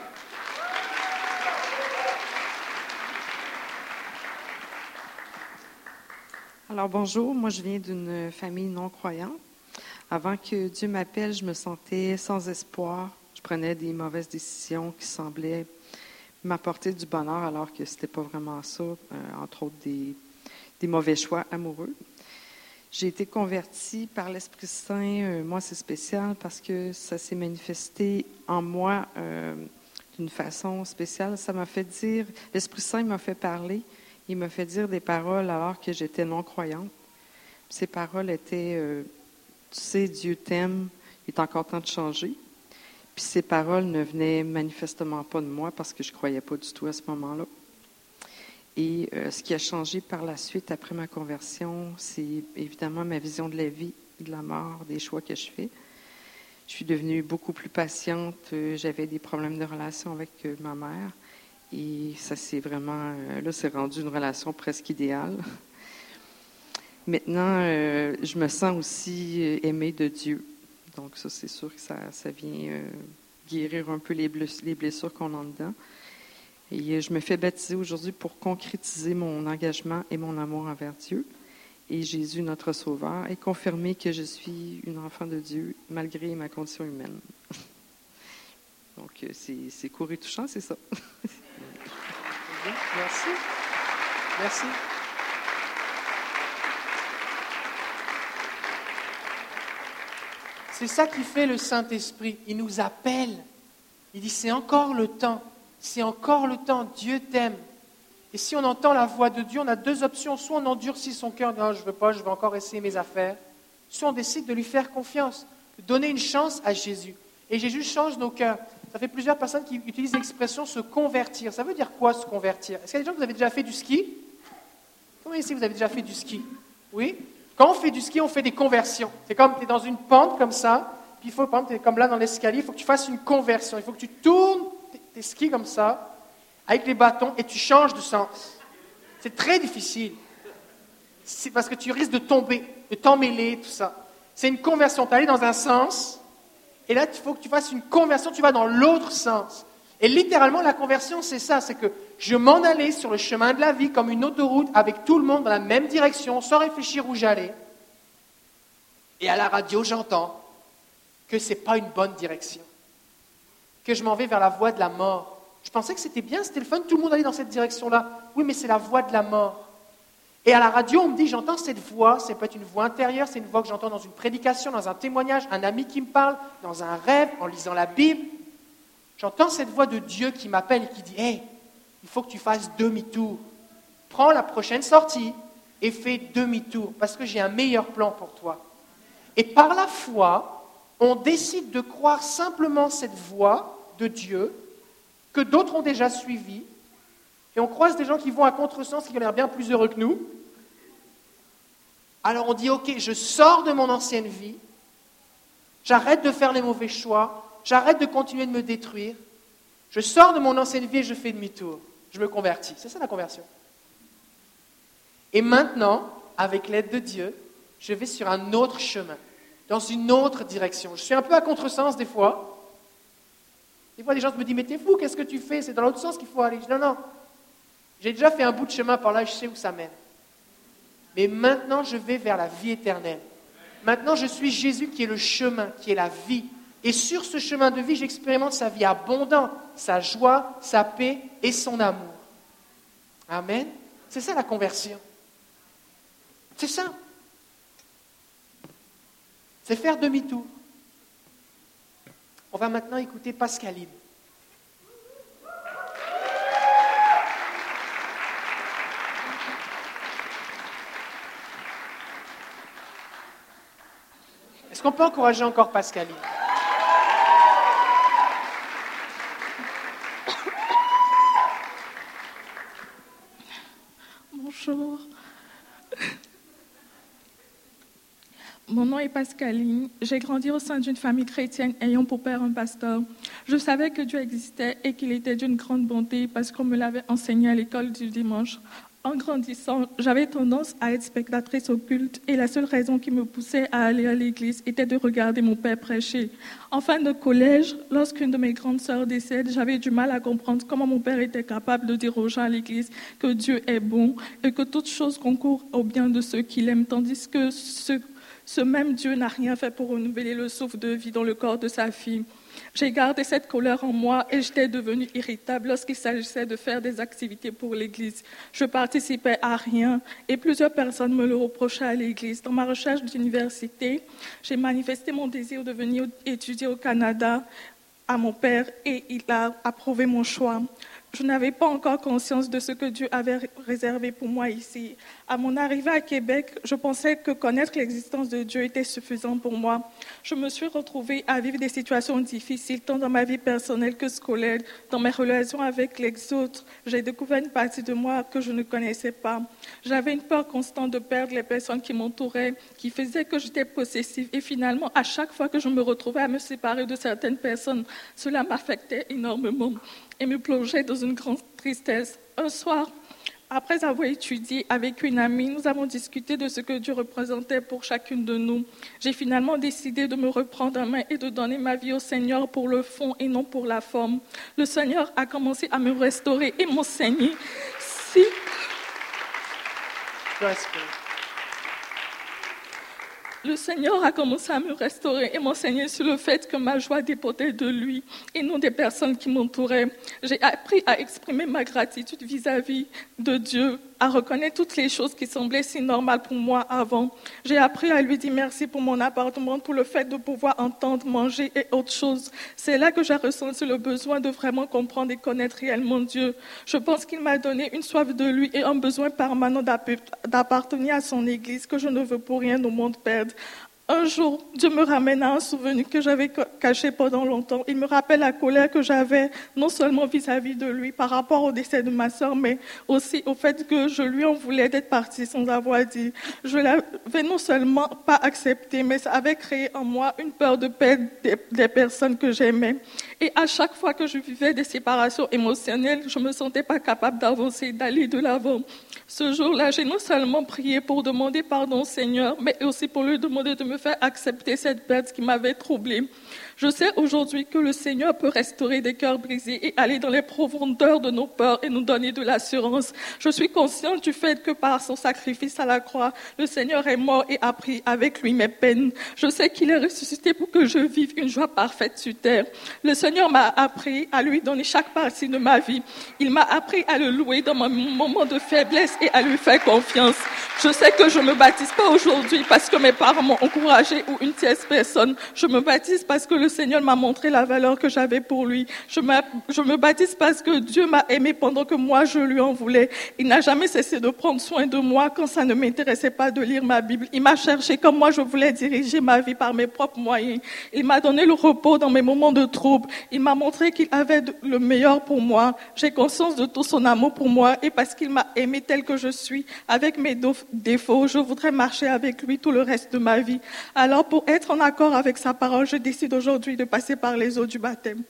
Alors bonjour, moi je viens d'une famille non croyante. Avant que Dieu m'appelle, je me sentais sans espoir. Je prenais des mauvaises décisions qui semblaient m'apporter du bonheur alors que ce n'était pas vraiment ça, euh, entre autres des, des, mauvais choix amoureux. J'ai été convertie par l'Esprit Saint. Euh, moi, c'est spécial parce que ça s'est manifesté en moi euh, d'une façon spéciale. Ça m'a fait dire, l'Esprit Saint m'a fait parler, il m'a fait dire des paroles alors que j'étais non-croyante. Ces paroles étaient, tu sais, Dieu t'aime, il est encore temps de changer. Puis ces paroles ne venaient manifestement pas de moi parce que je ne croyais pas du tout à ce moment-là. Et euh, ce qui a changé par la suite, après ma conversion, c'est évidemment ma vision de la vie, de la mort, des choix que je fais. Je suis devenue beaucoup plus patiente. Euh, j'avais des problèmes de relation avec euh, ma mère. Et ça, c'est vraiment, là, c'est rendu une relation presque idéale. Maintenant, je me sens aussi aimée de Dieu. Donc ça, c'est sûr que ça, ça vient euh, guérir un peu les, blessures qu'on a dedans. Et euh, je me fais baptiser aujourd'hui pour concrétiser mon engagement et mon amour envers Dieu et Jésus, notre Sauveur, et confirmer que je suis une enfant de Dieu malgré ma condition humaine. Donc, euh, c'est court et touchant, c'est ça. Merci. Merci. C'est ça qui fait le Saint-Esprit. Il nous appelle. Il dit, c'est encore le temps. C'est encore le temps. Dieu t'aime. Et si on entend la voix de Dieu, on a deux options. Soit on endurcit son cœur, non, je ne veux pas, je vais encore essayer mes affaires. Soit on décide de lui faire confiance, de donner une chance à Jésus. Et Jésus change nos cœurs. Ça fait plusieurs personnes qui utilisent l'expression se convertir. Ça veut dire quoi se convertir? Est-ce qu'il y a des gens qui avez déjà fait du ski? Comment ici vous avez déjà fait du ski Oui quand on fait du ski, on fait des conversions. C'est comme tu es dans une pente comme ça, puis il faut, par exemple, comme là dans l'escalier, il faut que tu fasses une conversion. Il faut que tu tournes tes skis comme ça, avec les bâtons, et tu changes de sens. C'est très difficile. C'est parce que tu risques de tomber, de t'emmêler, tout ça. C'est une conversion. Tu es allé dans un sens, et là, il faut que tu fasses une conversion, tu vas dans l'autre sens. Et littéralement, la conversion, c'est ça, c'est que je m'en allais sur le chemin de la vie comme une autoroute avec tout le monde dans la même direction, sans réfléchir où j'allais. Et à la radio, j'entends que ce n'est pas une bonne direction, que je m'en vais vers la voie de la mort. Je pensais que c'était bien, c'était le fun, tout le monde allait dans cette direction-là. Oui, mais c'est la voie de la mort. Et à la radio, on me dit, j'entends cette voix, c'est peut être une voix intérieure, c'est une voix que j'entends dans une prédication, dans un témoignage, un ami qui me parle, dans un rêve, en lisant la Bible. J'entends cette voix de Dieu qui m'appelle et qui dit, hé, il faut que tu fasses demi-tour. Prends la prochaine sortie et fais demi-tour parce que j'ai un meilleur plan pour toi. Et par la foi, on décide de croire simplement cette voix de Dieu que d'autres ont déjà suivie. Et on croise des gens qui vont à contresens, qui ont l'air bien plus heureux que nous. Alors on dit, ok, je sors de mon ancienne vie, j'arrête de faire les mauvais choix, j'arrête de continuer de me détruire, je sors de mon ancienne vie et je fais demi-tour je me convertis. C'est ça la conversion. Et maintenant, avec l'aide de Dieu, je vais sur un autre chemin, dans une autre direction. Je suis un peu à contresens des fois. Des fois, les gens me disent Mais t'es fou, qu'est-ce que tu fais? C'est dans l'autre sens qu'il faut aller. Je dis Non, non. J'ai déjà fait un bout de chemin par là, je sais où ça mène. Mais maintenant, je vais vers la vie éternelle. Maintenant, je suis Jésus qui est le chemin, qui est la vie. Et sur ce chemin de vie, j'expérimente sa vie abondante, sa joie, sa paix et son amour. Amen. C'est ça la conversion. C'est ça. C'est faire demi-tour. On va maintenant écouter Pascaline. Est-ce qu'on peut encourager encore Pascaline? Mon nom est Pascaline. J'ai grandi au sein d'une famille chrétienne ayant pour père un pasteur. Je savais que Dieu existait et qu'il était d'une grande bonté parce qu'on me l'avait enseigné à l'école du dimanche. En grandissant, j'avais tendance à être spectatrice au culte et la seule raison qui me poussait à aller à l'église était de regarder mon père prêcher. En fin de collège, lorsqu'une de mes grandes sœurs décède, j'avais du mal à comprendre comment mon père était capable de dire aux gens à l'église que Dieu est bon et que toute chose concourt au bien de ceux qui l'aiment, tandis que ce, ce même Dieu n'a rien fait pour renouveler le souffle de vie dans le corps de sa fille. J'ai gardé cette colère en moi et j'étais devenue irritable lorsqu'il s'agissait de faire des activités pour l'Église. Je participais à rien et plusieurs personnes me le reprochaient à l'Église. Dans ma recherche d'université, j'ai manifesté mon désir de venir étudier au Canada à mon père et il a approuvé mon choix. Je n'avais pas encore conscience de ce que Dieu avait réservé pour moi ici. À mon arrivée à Québec, je pensais que connaître l'existence de Dieu était suffisant pour moi. Je me suis retrouvée à vivre des situations difficiles, tant dans ma vie personnelle que scolaire, dans mes relations avec les autres. J'ai découvert une partie de moi que je ne connaissais pas. J'avais une peur constante de perdre les personnes qui m'entouraient, qui faisait que j'étais possessive. Et finalement, à chaque fois que je me retrouvais à me séparer de certaines personnes, cela m'affectait énormément et me plongeait dans une grande tristesse. Un soir, après avoir étudié avec une amie, nous avons discuté de ce que Dieu représentait pour chacune de nous. J'ai finalement décidé de me reprendre en main et de donner ma vie au Seigneur pour le fond et non pour la forme. Le Seigneur a commencé à me restaurer et m'enseigner. Si le Seigneur a commencé à me restaurer et m'enseigner sur le fait que ma joie dépendait de lui et non des personnes qui m'entouraient. J'ai appris à exprimer ma gratitude vis-à-vis de Dieu, à reconnaître toutes les choses qui semblaient si normales pour moi avant. J'ai appris à lui dire merci pour mon appartement, pour le fait de pouvoir entendre, manger et autre chose. C'est là que j'ai ressenti le besoin de vraiment comprendre et connaître réellement Dieu. Je pense qu'il m'a donné une soif de lui et un besoin permanent d'appartenir à son Église que je ne veux pour rien au monde perdre. Un jour, Dieu me ramène à un souvenir que j'avais caché pendant longtemps. Il me rappelle la colère que j'avais, non seulement vis-à-vis de lui par rapport au décès de ma sœur, mais aussi au fait que je lui en voulais d'être partie sans avoir dit. Je l'avais non seulement pas accepté, mais ça avait créé en moi une peur de perdre des, des personnes que j'aimais. Et à chaque fois que je vivais des séparations émotionnelles, je me sentais pas capable d'avancer, d'aller de l'avant. Ce jour-là, j'ai non seulement prié pour demander pardon au Seigneur, mais aussi pour lui demander de me faire accepter cette perte qui m'avait troublée. Je sais aujourd'hui que le Seigneur peut restaurer des cœurs brisés et aller dans les profondeurs de nos peurs et nous donner de l'assurance. Je suis consciente du fait que par son sacrifice à la croix, le Seigneur est mort et a pris avec lui mes peines. Je sais qu'il est ressuscité pour que je vive une joie parfaite sur terre. Le Seigneur m'a appris à lui donner chaque partie de ma vie. Il m'a appris à le louer dans mon moment de faiblesse et à lui faire confiance. Je sais que je me baptise pas aujourd'hui parce que mes parents m'ont encouragé ou une tierce personne. Je me baptise parce que le le Seigneur m'a montré la valeur que j'avais pour lui. Je, je me baptise parce que Dieu m'a aimé pendant que moi je lui en voulais. Il n'a jamais cessé de prendre soin de moi quand ça ne m'intéressait pas de lire ma Bible. Il m'a cherché comme moi je voulais diriger ma vie par mes propres moyens. Il m'a donné le repos dans mes moments de trouble. Il m'a montré qu'il avait le meilleur pour moi. J'ai conscience de tout son amour pour moi et parce qu'il m'a aimé tel que je suis, avec mes défauts, je voudrais marcher avec lui tout le reste de ma vie. Alors pour être en accord avec sa parole, je décide aujourd'hui de passer par les eaux du baptême.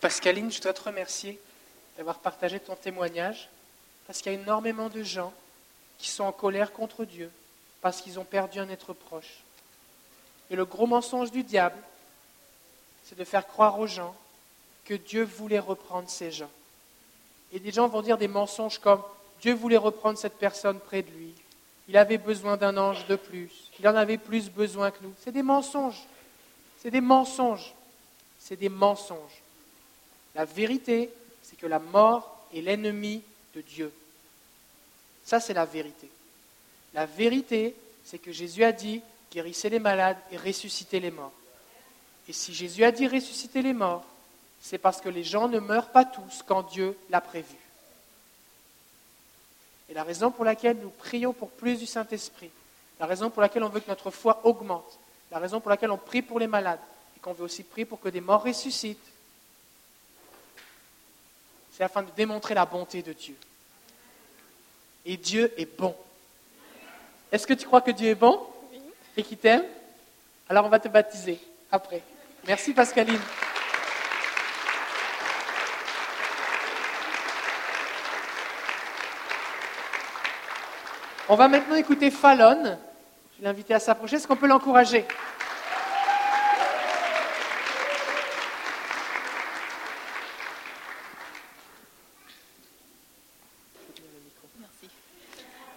Pascaline, je dois te remercier d'avoir partagé ton témoignage, parce qu'il y a énormément de gens qui sont en colère contre Dieu, parce qu'ils ont perdu un être proche. Et le gros mensonge du diable, c'est de faire croire aux gens que Dieu voulait reprendre ces gens. Et des gens vont dire des mensonges comme Dieu voulait reprendre cette personne près de lui. Il avait besoin d'un ange de plus. Il en avait plus besoin que nous. C'est des mensonges. C'est des mensonges. C'est des mensonges. La vérité, c'est que la mort est l'ennemi de Dieu. Ça, c'est la vérité. La vérité, c'est que Jésus a dit guérissez les malades et ressuscitez les morts. Et si Jésus a dit ressusciter les morts, c'est parce que les gens ne meurent pas tous quand Dieu l'a prévu. Et la raison pour laquelle nous prions pour plus du Saint-Esprit, la raison pour laquelle on veut que notre foi augmente, la raison pour laquelle on prie pour les malades et qu'on veut aussi prier pour que des morts ressuscitent, c'est afin de démontrer la bonté de Dieu. Et Dieu est bon. Est-ce que tu crois que Dieu est bon? Et qu'il t'aime? Alors on va te baptiser après. Merci Pascaline. On va maintenant écouter Fallon. Je vais l'inviter à s'approcher. Est-ce qu'on peut l'encourager?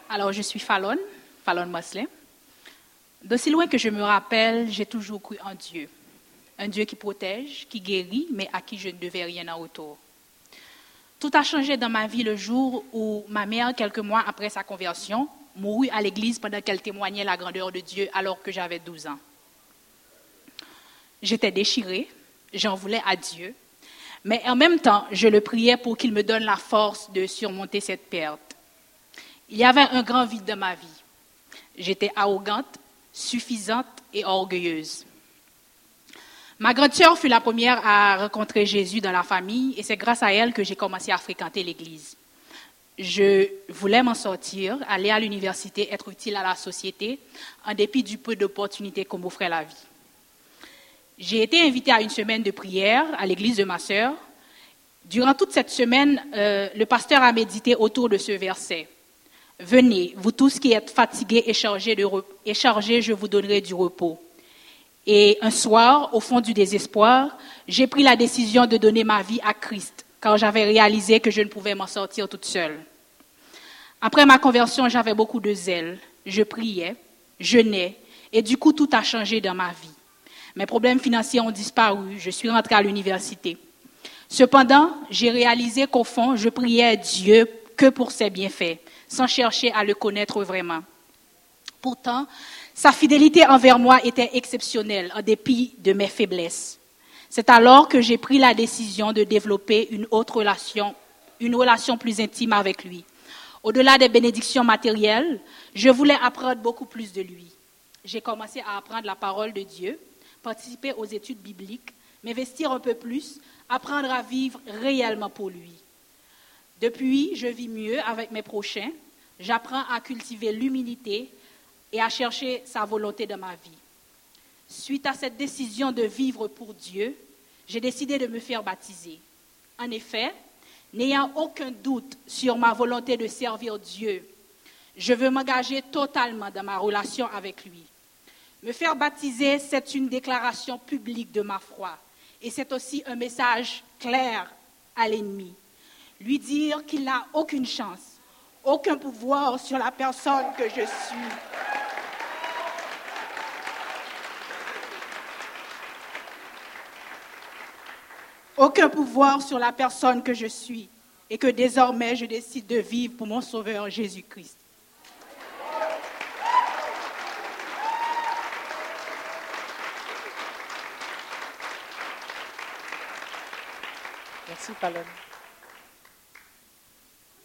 Alors, je suis Fallon, Fallon Mosley. D'aussi loin que je me rappelle, j'ai toujours cru en Dieu. Un Dieu qui protège, qui guérit, mais à qui je ne devais rien en retour. Tout a changé dans ma vie le jour où ma mère, quelques mois après sa conversion, mourut à l'église pendant qu'elle témoignait la grandeur de Dieu alors que j'avais 12 ans. J'étais déchirée, j'en voulais à Dieu, mais en même temps, je le priais pour qu'il me donne la force de surmonter cette perte. Il y avait un grand vide dans ma vie. J'étais arrogante, suffisante et orgueilleuse. Ma grande sœur fut la première à rencontrer Jésus dans la famille et c'est grâce à elle que j'ai commencé à fréquenter l'Église. Je voulais m'en sortir, aller à l'université, être utile à la société, en dépit du peu d'opportunités qu'on m'offrait la vie. J'ai été invitée à une semaine de prière à l'église de ma sœur. Durant toute cette semaine, euh, le pasteur a médité autour de ce verset. Venez, vous tous qui êtes fatigués et chargés, de, et chargés, je vous donnerai du repos. Et un soir, au fond du désespoir, j'ai pris la décision de donner ma vie à Christ, car j'avais réalisé que je ne pouvais m'en sortir toute seule. Après ma conversion, j'avais beaucoup de zèle. Je priais, jeûnais, et du coup, tout a changé dans ma vie. Mes problèmes financiers ont disparu, je suis rentrée à l'université. Cependant, j'ai réalisé qu'au fond, je priais Dieu que pour ses bienfaits sans chercher à le connaître vraiment. Pourtant, sa fidélité envers moi était exceptionnelle en dépit de mes faiblesses. C'est alors que j'ai pris la décision de développer une autre relation, une relation plus intime avec lui. Au-delà des bénédictions matérielles, je voulais apprendre beaucoup plus de lui. J'ai commencé à apprendre la parole de Dieu, participer aux études bibliques, m'investir un peu plus, apprendre à vivre réellement pour lui. Depuis, je vis mieux avec mes prochains. J'apprends à cultiver l'humilité et à chercher sa volonté dans ma vie. Suite à cette décision de vivre pour Dieu, j'ai décidé de me faire baptiser. En effet, n'ayant aucun doute sur ma volonté de servir Dieu, je veux m'engager totalement dans ma relation avec lui. Me faire baptiser, c'est une déclaration publique de ma foi et c'est aussi un message clair à l'ennemi lui dire qu'il n'a aucune chance, aucun pouvoir sur la personne que je suis. Aucun pouvoir sur la personne que je suis et que désormais je décide de vivre pour mon Sauveur Jésus-Christ. Merci, Palone.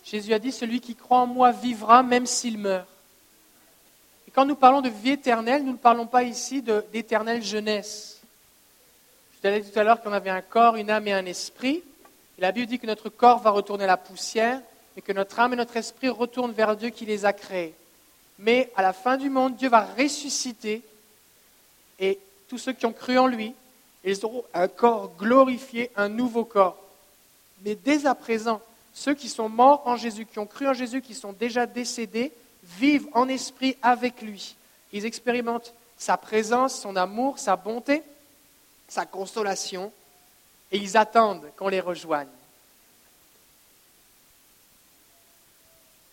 Jésus a dit, celui qui croit en moi vivra même s'il meurt. Et quand nous parlons de vie éternelle, nous ne parlons pas ici d'éternelle jeunesse. Vous ai dit tout à l'heure qu'on avait un corps, une âme et un esprit. La Bible dit que notre corps va retourner à la poussière, mais que notre âme et notre esprit retournent vers Dieu qui les a créés. Mais à la fin du monde, Dieu va ressusciter et tous ceux qui ont cru en lui, ils auront un corps glorifié, un nouveau corps. Mais dès à présent, ceux qui sont morts en Jésus, qui ont cru en Jésus, qui sont déjà décédés, vivent en esprit avec lui. Ils expérimentent sa présence, son amour, sa bonté, sa consolation, et ils attendent qu'on les rejoigne.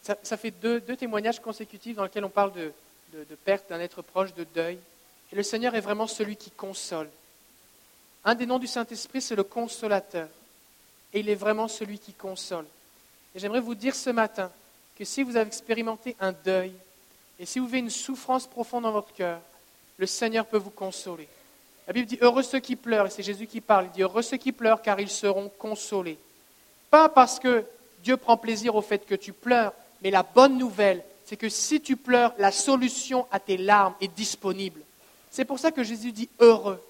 Ça, fait deux, témoignages consécutifs dans lesquels on parle de, de perte d'un être proche, de deuil. Et le Seigneur est vraiment celui qui console. Un des noms du Saint-Esprit, c'est le consolateur et il est vraiment celui qui console. Et j'aimerais vous dire ce matin que si vous avez expérimenté un deuil et si vous avez une souffrance profonde dans votre cœur, le Seigneur peut vous consoler. La Bible dit Heureux ceux qui pleurent, et c'est Jésus qui parle. Il dit Heureux ceux qui pleurent, car ils seront consolés. Pas parce que Dieu prend plaisir au fait que tu pleures, mais la bonne nouvelle, c'est que si tu pleures, la solution à tes larmes est disponible. C'est pour ça que Jésus dit Heureux.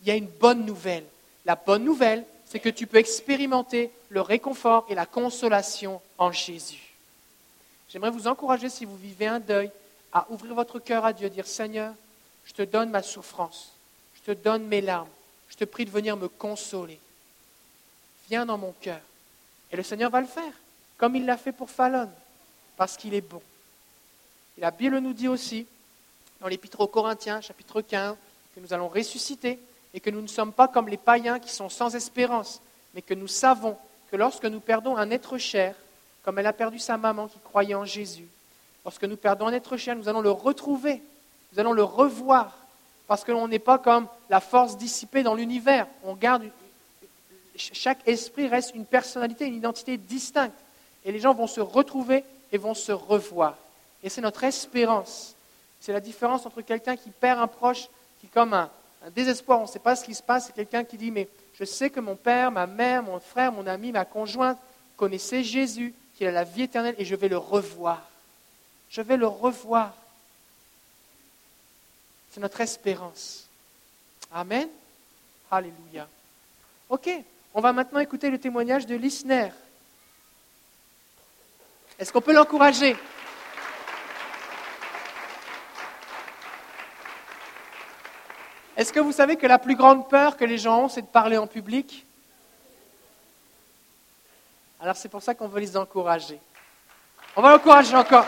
Il y a une bonne nouvelle. La bonne nouvelle, c'est que tu peux expérimenter le réconfort et la consolation en Jésus. J'aimerais vous encourager, si vous vivez un deuil, à ouvrir votre cœur à Dieu, dire Seigneur, je te donne ma souffrance, je te donne mes larmes, je te prie de venir me consoler. Viens dans mon cœur. Et le Seigneur va le faire, comme il l'a fait pour Fallon, parce qu'il est bon. La Bible nous dit aussi, dans l'Épître aux Corinthiens, chapitre 15, que nous allons ressusciter et que nous ne sommes pas comme les païens qui sont sans espérance, mais que nous savons que lorsque nous perdons un être cher, comme elle a perdu sa maman qui croyait en Jésus, lorsque nous perdons un être cher, nous allons le retrouver, nous allons le revoir, parce que l'on n'est pas comme la force dissipée dans l'univers. On garde chaque esprit reste une personnalité, une identité distincte, et les gens vont se retrouver et vont se revoir. Et c'est notre espérance. C'est la différence entre quelqu'un qui perd un proche, qui comme un, désespoir, on ne sait pas ce qui se passe, et quelqu'un qui dit, mais je sais que mon père, ma mère, mon frère, mon ami, ma conjointe connaissaient Jésus, qu'il a la vie éternelle, et je vais le revoir. Je vais le revoir. C'est notre espérance. Amen. Alléluia. Ok, on va maintenant écouter le témoignage de Lisner. Est-ce qu'on peut l'encourager? Est-ce que vous savez que la plus grande peur que les gens ont, c'est de parler en public? Alors c'est pour ça qu'on veut les encourager. On va l'encourager encore.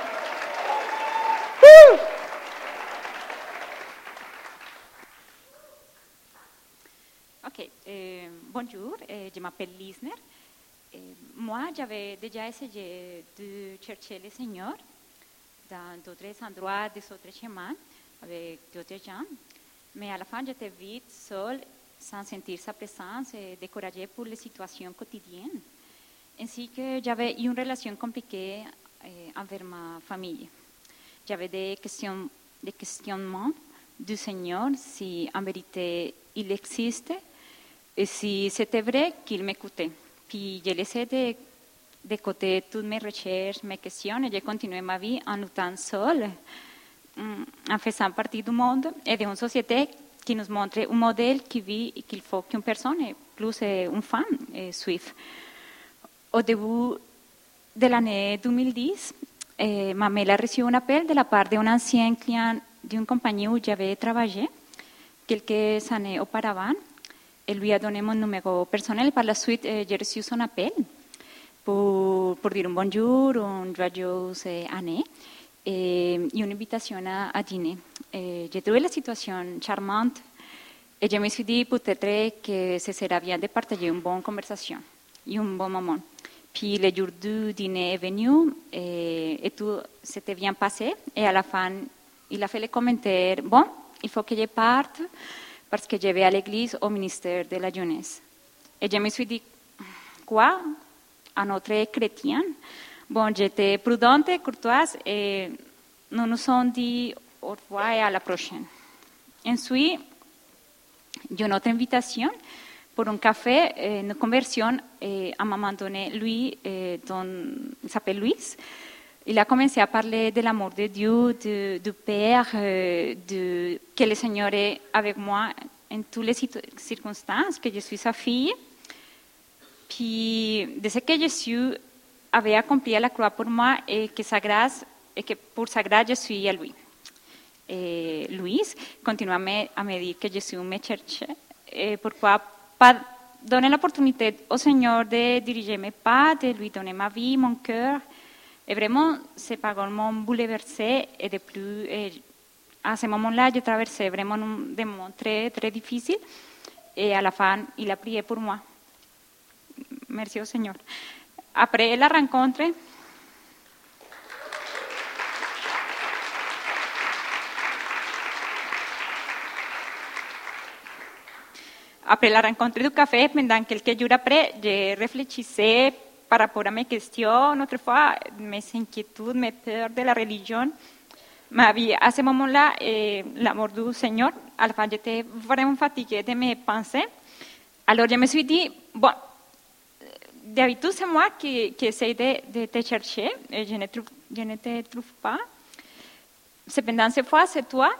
Ok, euh, bonjour, euh, je m'appelle Lisner. Euh, moi, j'avais déjà essayé de chercher le Seigneur dans d'autres endroits, des autres chemins, avec d'autres gens. Mais à la fin, j'étais vite seule, sans sentir sa présence et découragée pour les situations quotidiennes. Ainsi que j'avais une relation compliquée euh, envers ma famille. J'avais des, questions, des questionnements du Seigneur, si en vérité il existe et si c'était vrai qu'il m'écoutait. Puis j'ai laissé de, de côté toutes mes recherches, mes questions et j'ai continué ma vie en luttant seule, mm, en faisant partie du monde et d'une société qui nous montre un modèle qui vit qu'il faut qu'une personne, plus une femme, eh, suive. Au début de l'année 2010, eh, ma mère a reçu un appel de la part d'un ancien client d'une compagnie où j'avais travaillé quelques années auparavant. Elle lui a donné mon numéro personnel. Par la suite, eh, j'ai reçu son appel pour, pour dire un bonjour, une joyeuse année et une invitation à, à dîner. Et j'ai trouvé la situation charmante et je me suis dit peut-être que ce serait bien de partager une bonne conversation et un bon moment. Puis le jour du dîner est venu et, et tout s'était bien passé. Et à la fin, il a fait le commentaire, bon, il faut que je parte parce que je vais à l'église au ministère de la jeunesse. Et je me suis dit, quoi Un autre chrétien Bon, j'étais prudente, courtoise et nous nous sommes dit au revoir et à la prochaine. Ensuite, une autre invitation pour un café, eh, une conversion eh, à un moment donné. Lui, eh, il s'appelle Luis, il a commencé à parler de l'amour de Dieu, de, du Père, euh, de, que le Seigneur est avec moi en toutes les circonstances, que je suis sa fille. Puis, de que Jésus avait accompli la croix pour moi et que sa que pour sa grâce je suis à lui. Et Luis continue à me, dire que Jésus me cherche. Et pourquoi pas donner l'opportunité au Seigneur de diriger mes pas, de lui donner ma vie, mon cœur. Et vraiment, c'est pas vraiment bouleversé et de plus. Et à ce moment-là, vraiment un, des moments très, la fin, prié pour moi. Merci au Seigneur. Après la rencontre, après la rencontre du café, pendant quelques jours après, je réfléchissais par rapport à mes questions, autrefois, mes inquiétudes, mes peurs de la religion. Ma vie, à ce moment-là, eh, l'amour du Seigneur, à la fin, j'étais vraiment fatiguée de mes pensées. Alors, je me suis dit, bon, d'habitude, c'est moi qui, qui essaie de, de, te chercher, et je ne, trouve, je ne te trouve pas. Cependant, cette fois, c'est toi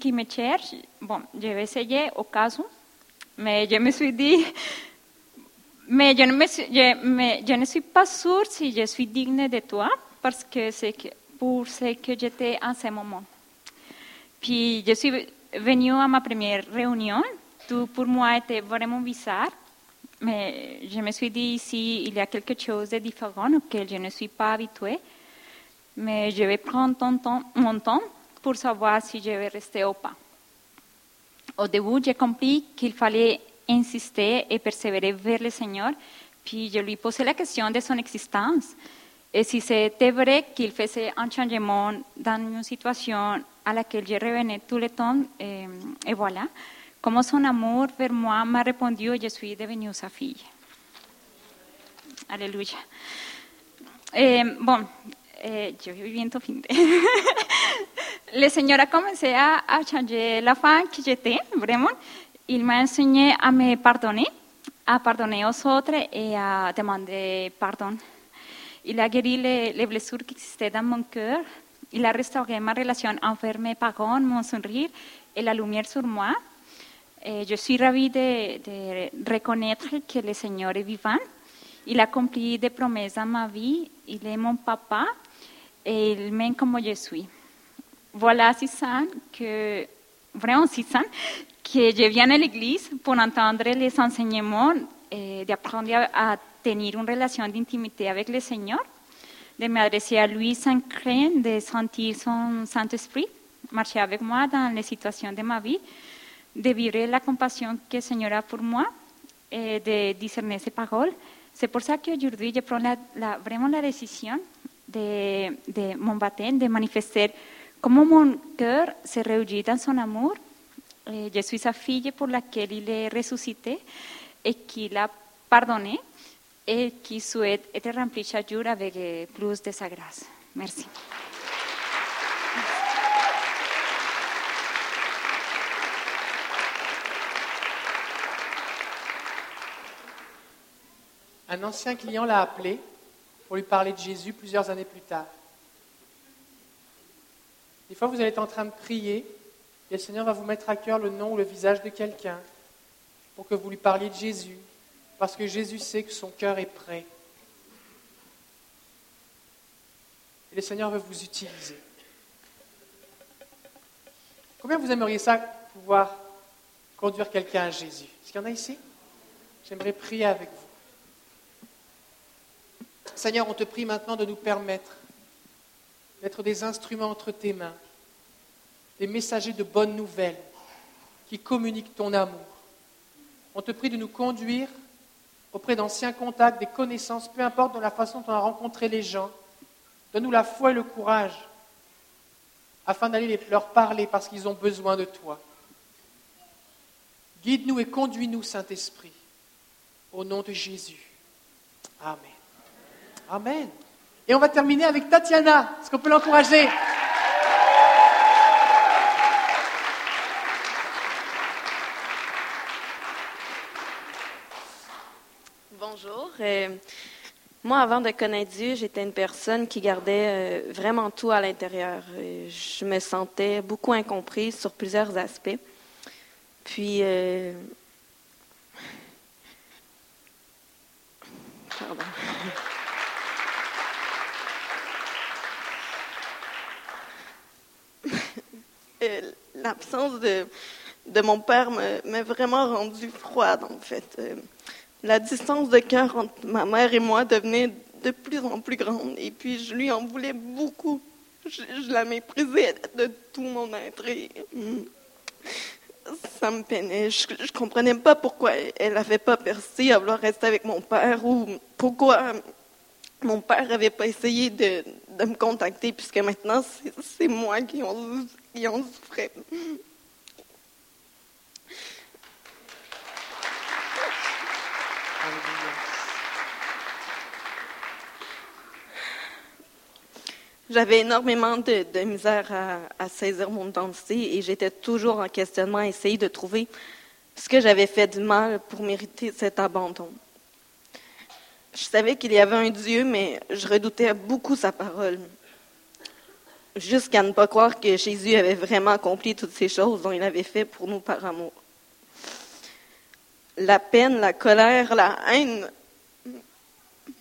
qui me cherches. Bon, je vais essayer au cas où. Mais je me suis dit, mais je ne, suis pas sûre si je suis digne de toi, parce que c'est pour ce que j'étais en ce moment. Puis je suis venue à ma première réunion. Tout pour moi était vraiment bizarre. Mais je me suis dit ici, il y a quelque chose de différent auquel je ne suis pas habituée. Mais je vais prendre mon temps pour savoir si je vais rester ou pas. Au début, j'ai compris qu'il fallait insister et persévérer vers le Seigneur. Puis je lui posais la question de son existence. Et si c'était vrai qu'il faisait un changement dans une situation à laquelle je revenais tout le temps, et, et voilà, comment son amour vers moi m'a répondu je suis devenue sa fille. Alléluia. Et, bon, eh, je vais bientôt finir. Le Seigneur a commencé à, à changer la femme que j'étais, vraiment. Il m'a enseigné à me pardonner, à pardonner aux autres et à demander pardon. Il a guéri les, les blessures qui existaient dans mon cœur. Il a restauré ma relation envers mes parents, mon sourire et la lumière sur moi. Et je suis de, de reconnaître que le Seigneur est vivant. Il a accompli des promesses dans ma vie. Il est mon papa et il m'aime comme je suis. Voilà si sain que, vraiment si sain, que je viens à l'église pour entendre les enseignements et d'apprendre à, à tenir une relation d'intimité avec le Seigneur, de m'adresser à lui sans crainte, de sentir son Saint-Esprit, marcher avec moi dans les situations de ma vie, de vivre la compassion que le Seigneur a pour moi et de discerner ses paroles. C'est pour ça qu'aujourd'hui, je prends la- la- vraiment la décision de, de mon baptême, de manifester comment mon cœur se réjouit dans son amour. Je suis sa fille pour laquelle il est ressuscité et qu'il a pardonné et qui souhaite être rempli chaque jour avec plus de sa grâce. Merci. Un ancien client l'a appelé pour lui parler de Jésus plusieurs années plus tard. Des fois, vous allez être en train de prier et le Seigneur va vous mettre à cœur le nom ou le visage de quelqu'un pour que vous lui parliez de Jésus, parce que Jésus sait que son cœur est prêt. Et le Seigneur veut vous utiliser. Combien vous aimeriez ça, pouvoir conduire quelqu'un à Jésus? Est-ce qu'il y en a ici? J'aimerais prier avec vous. Seigneur, on te prie maintenant de nous permettre d'être des instruments entre tes mains, des messagers de bonnes nouvelles qui communiquent ton amour. On te prie de nous conduire auprès d'anciens contacts, des connaissances, peu importe dans la façon dont on a rencontré les gens. Donne-nous la foi et le courage afin d'aller leur parler parce qu'ils ont besoin de toi. Guide-nous et conduis-nous, Saint-Esprit, au nom de Jésus. Amen. Amen. Et on va terminer avec Tatiana. Est-ce qu'on peut l'encourager Bonjour. Euh, moi, avant de connaître Dieu, j'étais une personne qui gardait euh, vraiment tout à l'intérieur. Euh, je me sentais beaucoup incomprise sur plusieurs aspects. Puis, pardon. L'absence de, de mon père m'a vraiment rendue froide, en fait. La distance de cœur entre ma mère et moi devenait de plus en plus grande, et puis je lui en voulais beaucoup. Je, la méprisais de tout mon être. hum, ça me peinait. Je, je comprenais pas pourquoi elle n'avait pas percé à vouloir rester avec mon père ou pourquoi mon père avait pas essayé de, me contacter puisque maintenant c'est c'est moi qui en, qui en souffrais. J'avais énormément de, misère à, saisir mon identité et j'étais toujours en questionnement à essayer de trouver ce que j'avais fait du mal pour mériter cet abandon. Je savais qu'il y avait un Dieu, mais je redoutais beaucoup sa parole. Jusqu'à ne pas croire que Jésus avait vraiment accompli toutes ces choses dont il avait fait pour nous par amour. La peine, la colère, la haine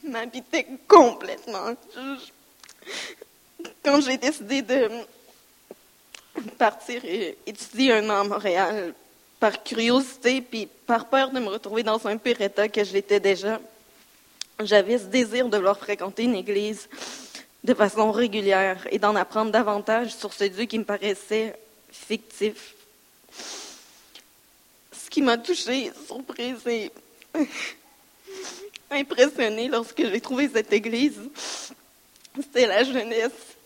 m'habitaient complètement. Quand j'ai décidé de partir et étudier un an à Montréal, par curiosité puis par peur de me retrouver dans un pire état que je l'étais déjà, j'avais ce désir de vouloir fréquenter une église de façon régulière et d'en apprendre davantage sur ce Dieu qui me paraissait fictif. Ce qui m'a touchée, surprise et impressionnée lorsque j'ai trouvé cette église, c'était la jeunesse.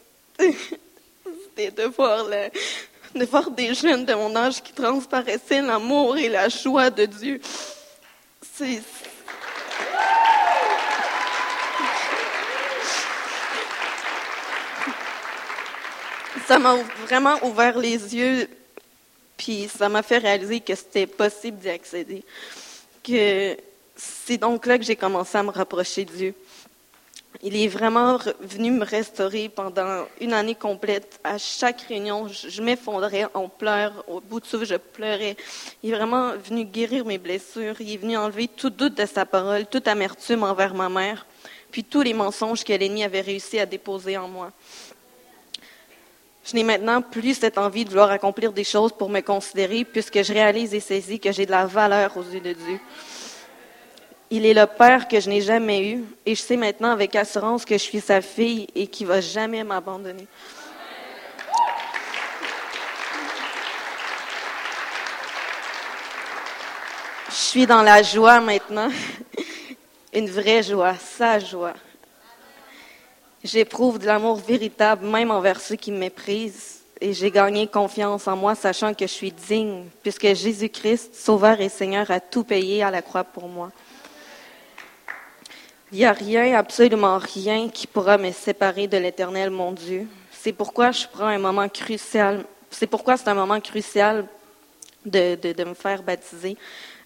C'était de voir, de voir des jeunes de mon âge qui transparaissaient l'amour et la joie de Dieu. C'est, ça m'a vraiment ouvert les yeux, puis ça m'a fait réaliser que c'était possible d'y accéder. Que c'est donc là que j'ai commencé à me rapprocher de Dieu. Il est vraiment venu me restaurer pendant une année complète. À chaque réunion, je, m'effondrais en pleurs. Au bout de souffle, je pleurais. Il est vraiment venu guérir mes blessures. Il est venu enlever tout doute de sa parole, toute amertume envers ma mère, puis tous les mensonges que l'ennemi avait réussi à déposer en moi. Je n'ai maintenant plus cette envie de vouloir accomplir des choses pour me considérer, puisque je réalise et saisis que j'ai de la valeur aux yeux de Dieu. Il est le Père que je n'ai jamais eu, et je sais maintenant avec assurance que je suis sa fille et qu'il ne va jamais m'abandonner. Je suis dans la joie maintenant, une vraie joie, sa joie. J'éprouve de l'amour véritable, même envers ceux qui me méprisent. Et j'ai gagné confiance en moi, sachant que je suis digne, puisque Jésus-Christ, Sauveur et Seigneur, a tout payé à la croix pour moi. Il n'y a rien, absolument rien, qui pourra me séparer de l'éternel, mon Dieu. C'est pourquoi je prends un moment crucial. C'est pourquoi c'est un moment crucial de, me faire baptiser.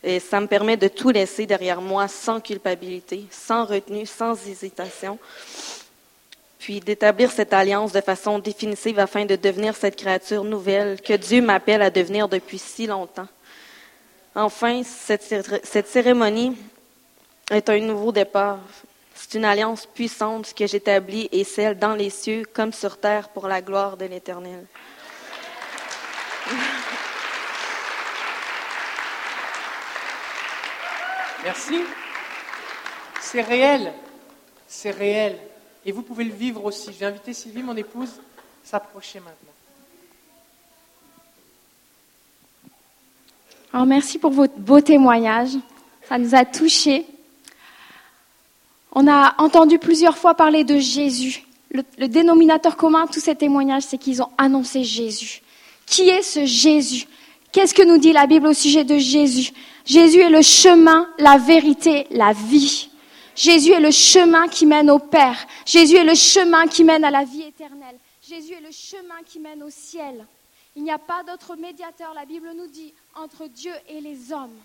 Et ça me permet de tout laisser derrière moi sans culpabilité, sans retenue, sans hésitation puis d'établir cette alliance de façon définitive afin de devenir cette créature nouvelle que Dieu m'appelle à devenir depuis si longtemps. Enfin, cette, cérémonie est un nouveau départ. C'est une alliance puissante que j'établis et celle dans les cieux comme sur terre pour la gloire de l'Éternel. Merci. C'est réel. C'est réel. Et vous pouvez le vivre aussi. Je vais inviter Sylvie, mon épouse, s'approcher maintenant. Alors merci pour votre beau témoignage. Ça nous a touchés. On a entendu plusieurs fois parler de Jésus. Le, dénominateur commun de tous ces témoignages, c'est qu'ils ont annoncé Jésus. Qui est ce Jésus? Qu'est-ce que nous dit la Bible au sujet de Jésus? Jésus est le chemin, la vérité, la vie. Jésus est le chemin qui mène au Père. Jésus est le chemin qui mène à la vie éternelle. Jésus est le chemin qui mène au ciel. Il n'y a pas d'autre médiateur, la Bible nous dit, entre Dieu et les hommes.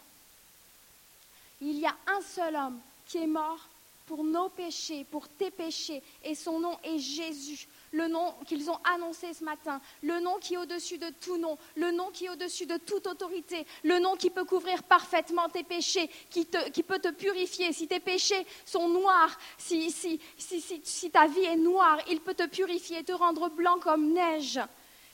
Il y a un seul homme qui est mort pour nos péchés, pour tes péchés, et son nom est Jésus le nom qu'ils ont annoncé ce matin, le nom qui est au-dessus de tout nom, le nom qui est au-dessus de toute autorité, le nom qui peut couvrir parfaitement tes péchés, qui, peut te purifier. Si tes péchés sont noirs, si, ta vie est noire, il peut te purifier te rendre blanc comme neige.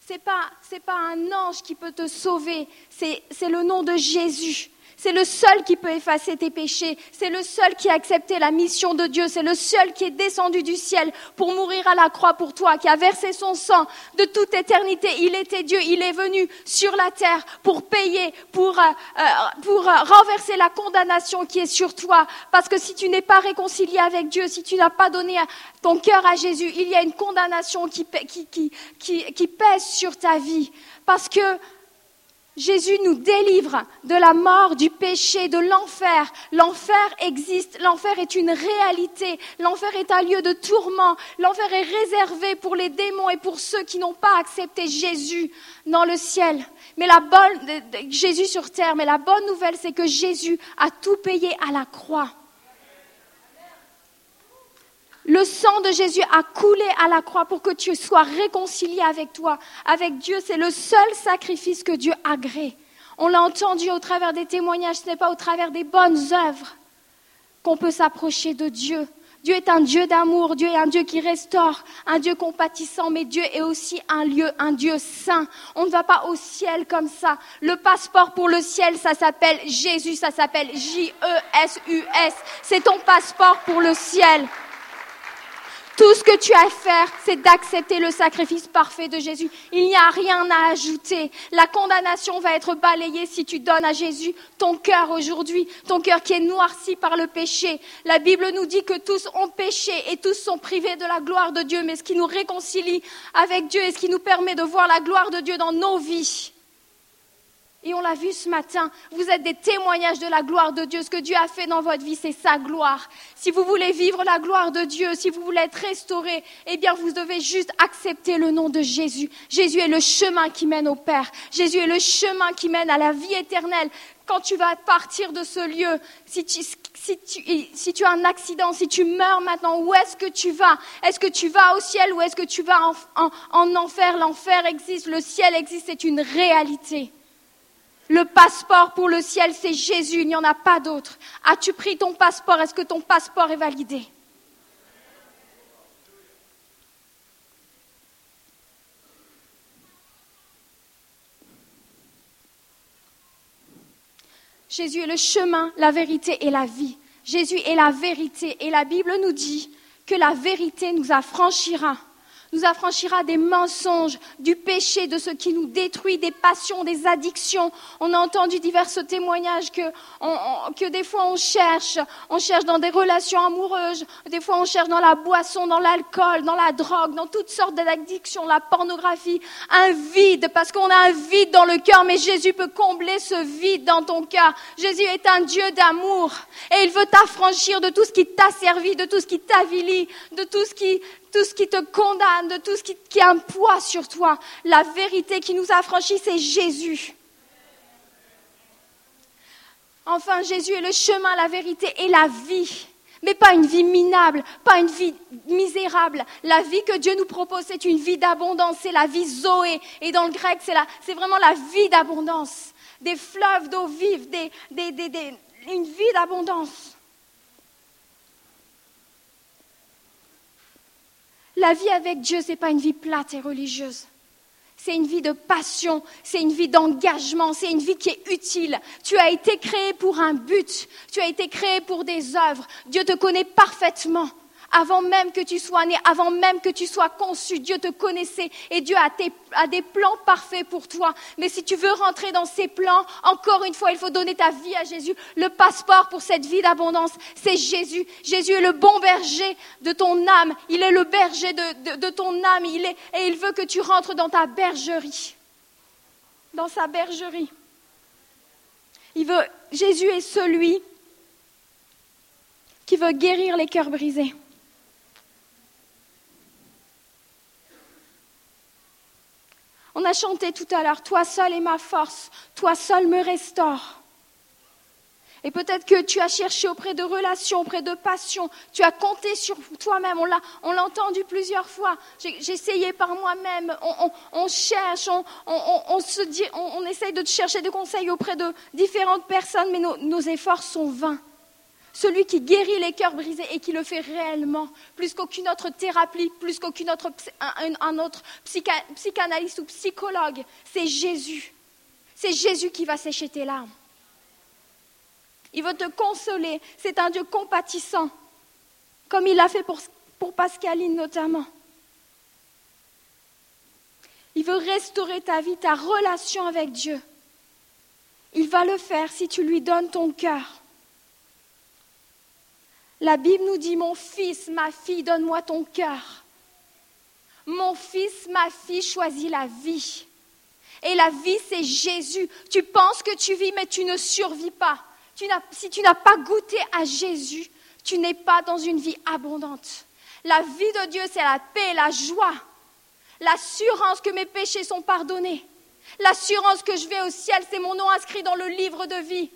Ce n'est pas un ange qui peut te sauver, c'est le nom de Jésus. C'est le seul qui peut effacer tes péchés. C'est le seul qui a accepté la mission de Dieu. C'est le seul qui est descendu du ciel pour mourir à la croix pour toi, qui a versé son sang de toute éternité. Il était Dieu. Il est venu sur la terre pour payer, pour, euh, euh, pour euh, renverser la condamnation qui est sur toi. Parce que si tu n'es pas réconcilié avec Dieu, si tu n'as pas donné ton cœur à Jésus, il y a une condamnation qui, qui, qui, qui pèse sur ta vie. Parce que Jésus nous délivre de la mort, du péché, de l'enfer. L'enfer existe, l'enfer est une réalité, l'enfer est un lieu de tourment, l'enfer est réservé pour les démons et pour ceux qui n'ont pas accepté Jésus dans le ciel. Mais la bonne, Jésus sur terre, mais la bonne nouvelle c'est que Jésus a tout payé à la croix. Le sang de Jésus a coulé à la croix pour que tu sois réconcilié avec toi, avec Dieu. C'est le seul sacrifice que Dieu agrée. On l'a entendu au travers des témoignages, ce n'est pas au travers des bonnes œuvres qu'on peut s'approcher de Dieu. Dieu est un Dieu d'amour, Dieu est un Dieu qui restaure, un Dieu compatissant, mais Dieu est aussi un lieu, un Dieu saint. On ne va pas au ciel comme ça. Le passeport pour le ciel, ça s'appelle Jésus, ça s'appelle J-E-S-U-S. C'est ton passeport pour le ciel. Tout ce que tu as à faire, c'est d'accepter le sacrifice parfait de Jésus. Il n'y a rien à ajouter. La condamnation va être balayée si tu donnes à Jésus ton cœur aujourd'hui, ton cœur qui est noirci par le péché. La Bible nous dit que tous ont péché et tous sont privés de la gloire de Dieu, mais ce qui nous réconcilie avec Dieu et ce qui nous permet de voir la gloire de Dieu dans nos vies, et on l'a vu ce matin, vous êtes des témoignages de la gloire de Dieu. Ce que Dieu a fait dans votre vie, c'est sa gloire. Si vous voulez vivre la gloire de Dieu, si vous voulez être restauré, eh bien, vous devez juste accepter le nom de Jésus. Jésus est le chemin qui mène au Père. Jésus est le chemin qui mène à la vie éternelle. Quand tu vas partir de ce lieu, si tu, as un accident, si tu meurs maintenant, où est-ce que tu vas? Est-ce que tu vas au ciel ou est-ce que tu vas en enfer? L'enfer existe, le ciel existe, c'est une réalité. Le passeport pour le ciel, c'est Jésus, il n'y en a pas d'autre. As-tu pris ton passeport? Est-ce que ton passeport est validé? Jésus est le chemin, la vérité et la vie. Jésus est la vérité et la Bible nous dit que la vérité nous affranchira nous affranchira des mensonges, du péché, de ce qui nous détruit, des passions, des addictions. On a entendu divers témoignages que, des fois on cherche, on cherche dans des relations amoureuses, des fois on cherche dans la boisson, dans l'alcool, dans la drogue, dans toutes sortes d'addictions, la pornographie, un vide, parce qu'on a un vide dans le cœur, mais Jésus peut combler ce vide dans ton cœur. Jésus est un Dieu d'amour et il veut t'affranchir de tout ce qui t'a servi, de tout ce qui t'avilit, de tout ce qui tout ce qui te condamne, tout ce qui, a un poids sur toi. La vérité qui nous affranchit, c'est Jésus. Enfin, Jésus est le chemin, la vérité et la vie. Mais pas une vie minable, pas une vie misérable. La vie que Dieu nous propose, c'est une vie d'abondance, c'est la vie Zoé. Et dans le grec, c'est vraiment la vie d'abondance. Des fleuves d'eau vive, une vie d'abondance. La vie avec Dieu, ce n'est pas une vie plate et religieuse. C'est une vie de passion, c'est une vie d'engagement, c'est une vie qui est utile. Tu as été créé pour un but, tu as été créé pour des œuvres. Dieu te connaît parfaitement. Avant même que tu sois né, avant même que tu sois conçu, Dieu te connaissait et Dieu a, des plans parfaits pour toi. Mais si tu veux rentrer dans ces plans, encore une fois, il faut donner ta vie à Jésus. Le passeport pour cette vie d'abondance, c'est Jésus. Jésus est le bon berger de ton âme. Il est le berger de, ton âme. Et il veut que tu rentres dans ta bergerie. Dans sa bergerie. Jésus est celui qui veut guérir les cœurs brisés. On a chanté tout à l'heure, Toi seul est ma force, toi seul me restaure. Et peut-être que tu as cherché auprès de relations, auprès de passions, tu as compté sur toi-même, on l'a, entendu plusieurs fois. J'ai, essayé par moi-même, on, cherche, on, dit, on, essaye de chercher des conseils auprès de différentes personnes, mais nos efforts sont vains celui qui guérit les cœurs brisés et qui le fait réellement, plus qu'aucune autre thérapie, plus qu'aucune autre, psychanalyste ou psychologue, c'est Jésus. C'est Jésus qui va sécher tes larmes. Il veut te consoler. C'est un Dieu compatissant, comme il l'a fait pour, pour Pascaline notamment. Il veut restaurer ta vie, ta relation avec Dieu. Il va le faire si tu lui donnes ton cœur. La Bible nous dit, mon fils, ma fille, donne-moi ton cœur. Mon fils, ma fille, choisis la vie. Et la vie, c'est Jésus. Tu penses que tu vis, mais tu ne survis pas. si tu n'as pas goûté à Jésus, tu n'es pas dans une vie abondante. La vie de Dieu, c'est la paix, la joie, l'assurance que mes péchés sont pardonnés, l'assurance que je vais au ciel, c'est mon nom inscrit dans le livre de vie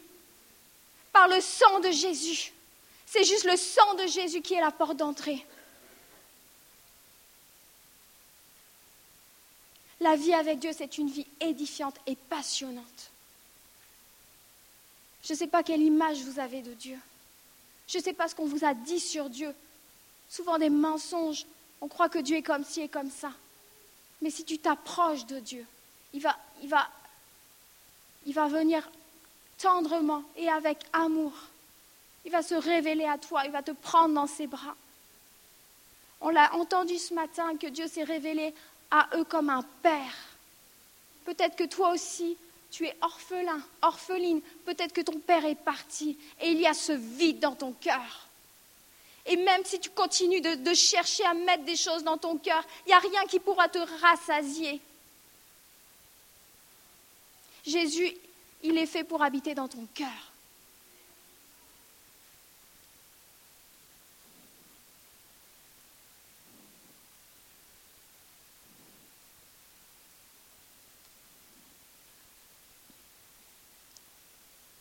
par le sang de Jésus. C'est juste le sang de Jésus qui est la porte d'entrée. La vie avec Dieu, c'est une vie édifiante et passionnante. Je ne sais pas quelle image vous avez de Dieu. Je ne sais pas ce qu'on vous a dit sur Dieu. souvent des mensonges. On croit que Dieu est comme ci et comme ça. Mais si tu t'approches de Dieu, il va, il, va, il va venir tendrement et avec amour. Il va se révéler à toi, il va te prendre dans ses bras. On l'a entendu ce matin que Dieu s'est révélé à eux comme un père. Peut-être que toi aussi, tu es orphelin, orpheline. Peut-être que ton père est parti et il y a ce vide dans ton cœur. Et même si tu continues de, chercher à mettre des choses dans ton cœur, il n'y a rien qui pourra te rassasier. Jésus, il est fait pour habiter dans ton cœur.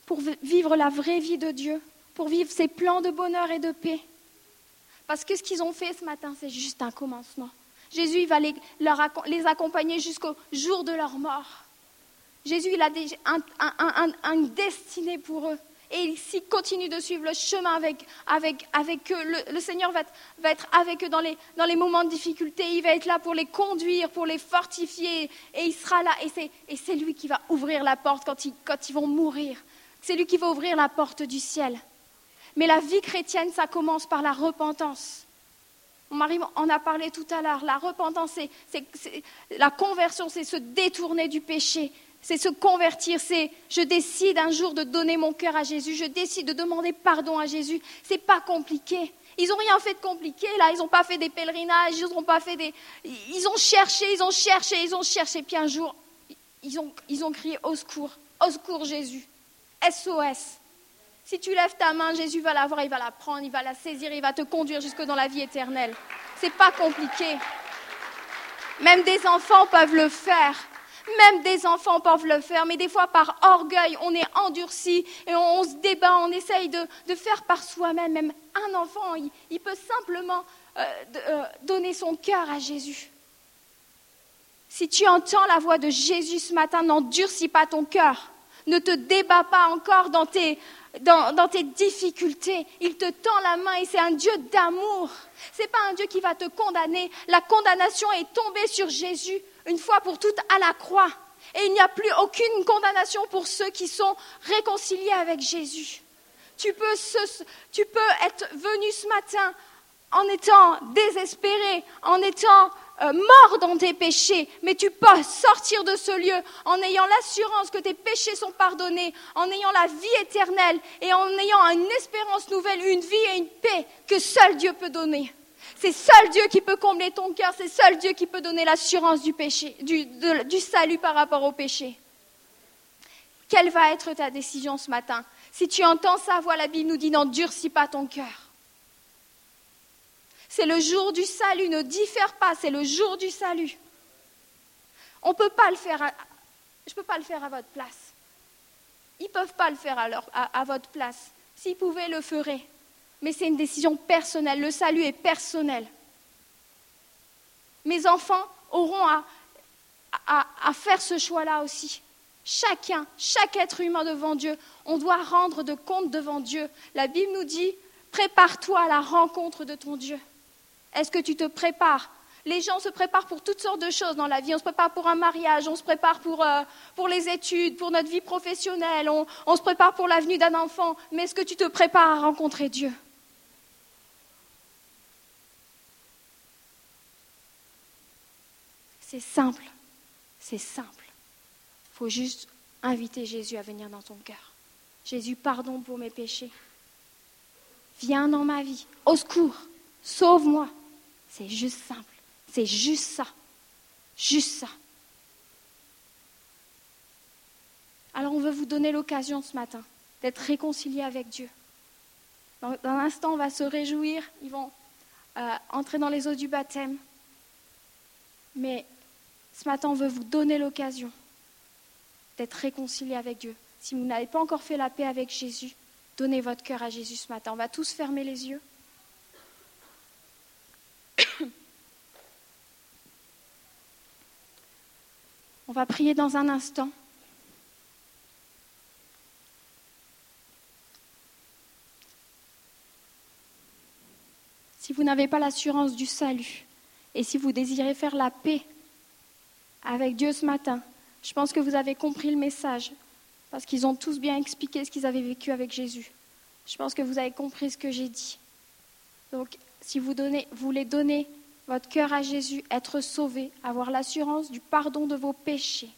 Pour vivre la vraie vie de Dieu, pour vivre ses plans de bonheur et de paix. Parce que ce qu'ils ont fait ce matin, c'est juste un commencement. Jésus, il va les, les accompagner jusqu'au jour de leur mort. Jésus, il a déjà un, un, un, destinée pour eux. Et s'ils continuent de suivre le chemin avec, avec, avec eux, le, le Seigneur va, va, être avec eux dans les, dans les moments de difficulté. Il va être là pour les conduire, pour les fortifier. Et il sera là. Et c'est lui qui va ouvrir la porte quand ils, quand ils vont mourir. C'est lui qui va ouvrir la porte du ciel. Mais la vie chrétienne, ça commence par la repentance. Mon mari en a parlé tout à l'heure. La repentance, c'est la conversion, c'est se détourner du péché, c'est se convertir, c'est je décide un jour de donner mon cœur à Jésus, je décide de demander pardon à Jésus. C'est pas compliqué. Ils n'ont rien fait de compliqué, là, ils n'ont pas fait des pèlerinages, ils n'ont pas fait des. Ils ont cherché, ils ont cherché, ils ont cherché, puis un jour, ils ont, ils ont crié au secours, au secours Jésus, SOS. Si tu lèves ta main, Jésus va la voir, il va la prendre, il va la saisir, il va te conduire jusque dans la vie éternelle. C'est pas compliqué. Même des enfants peuvent le faire. Même des enfants peuvent le faire, mais des fois par orgueil, on est endurci et on, se débat, on essaye de, faire par soi-même. Même un enfant, il, peut simplement euh, euh, donner son cœur à Jésus. Si tu entends la voix de Jésus ce matin, n'endurcis pas ton cœur. Ne te débats pas encore dans tes, dans, dans, tes difficultés. Il te tend la main et c'est un Dieu d'amour. Ce n'est pas un Dieu qui va te condamner. La condamnation est tombée sur Jésus une fois pour toutes à la croix. Et il n'y a plus aucune condamnation pour ceux qui sont réconciliés avec Jésus. Tu peux, tu peux être venu ce matin en étant désespéré, en étant euh, mort dans tes péchés, mais tu peux sortir de ce lieu en ayant l'assurance que tes péchés sont pardonnés, en ayant la vie éternelle et en ayant une espérance nouvelle, une vie et une paix que seul Dieu peut donner. C'est seul Dieu qui peut combler ton cœur, c'est seul Dieu qui peut donner l'assurance du péché, du, du salut par rapport au péché. Quelle va être ta décision ce matin? Si tu entends sa voix, la Bible nous dit n'endurcis pas ton cœur. C'est le jour du salut, ne diffère pas, c'est le jour du salut. On peut pas le faire, je ne peux pas le faire à votre place. Ils ne peuvent pas le faire à, votre place. S'ils pouvaient, le feraient mais c'est une décision personnelle. Le salut est personnel. Mes enfants auront à, à faire ce choix-là aussi. Chacun, chaque être humain devant Dieu, on doit rendre de compte devant Dieu. La Bible nous dit, prépare-toi à la rencontre de ton Dieu. Est-ce que tu te prépares? Les gens se préparent pour toutes sortes de choses dans la vie. On se prépare pour un mariage, on se prépare pour, euh, les études, pour notre vie professionnelle, on, on se prépare pour l'avenue d'un enfant. Mais est-ce que tu te prépares à rencontrer Dieu? C'est simple. C'est simple. Il faut juste inviter Jésus à venir dans ton cœur. Jésus, pardon pour mes péchés. Viens dans ma vie. Au secours. Sauve-moi. C'est juste simple. C'est juste ça. Juste ça. Alors on veut vous donner l'occasion ce matin d'être réconciliés avec Dieu. Dans, un instant, on va se réjouir. Ils vont euh, entrer dans les eaux du baptême. Mais ce matin, on veut vous donner l'occasion d'être réconcilié avec Dieu. Si vous n'avez pas encore fait la paix avec Jésus, donnez votre cœur à Jésus ce matin. On va tous fermer les yeux. On va prier dans un instant. Si vous n'avez pas l'assurance du salut, et si vous désirez faire la paix avec Dieu ce matin, je pense que vous avez compris le message, parce qu'ils ont tous bien expliqué ce qu'ils avaient vécu avec Jésus. Je pense que vous avez compris ce que j'ai dit. Donc, si vous voulez donner votre cœur à Jésus, être sauvé, avoir l'assurance du pardon de vos péchés,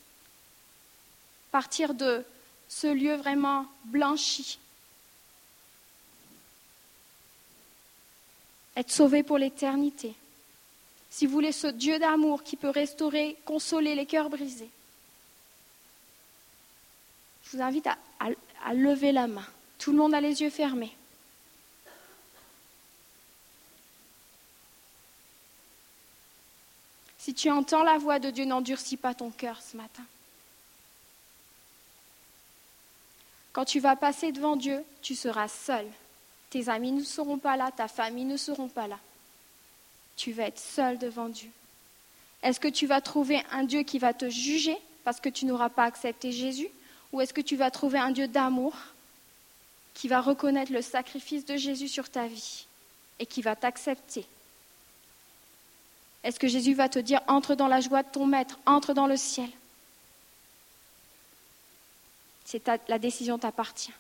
partir de ce lieu vraiment blanchi, être sauvé pour l'éternité. Si vous voulez ce Dieu d'amour qui peut restaurer, consoler les cœurs brisés, je vous invite à lever la main. Tout le monde a les yeux fermés. Si tu entends la voix de Dieu, n'endurcis pas ton cœur ce matin. Quand tu vas passer devant Dieu, tu seras seul. Tes amis ne seront pas là, ta famille ne seront pas là. Tu vas être seul devant Dieu. Est-ce que tu vas trouver un Dieu qui va te juger parce que tu n'auras pas accepté Jésus? Ou est-ce que tu vas trouver un Dieu d'amour qui va reconnaître le sacrifice de Jésus sur ta vie et qui va t'accepter? Est-ce que Jésus va te dire entre dans la joie de ton maître, entre dans le ciel? C'est la décision t'appartient.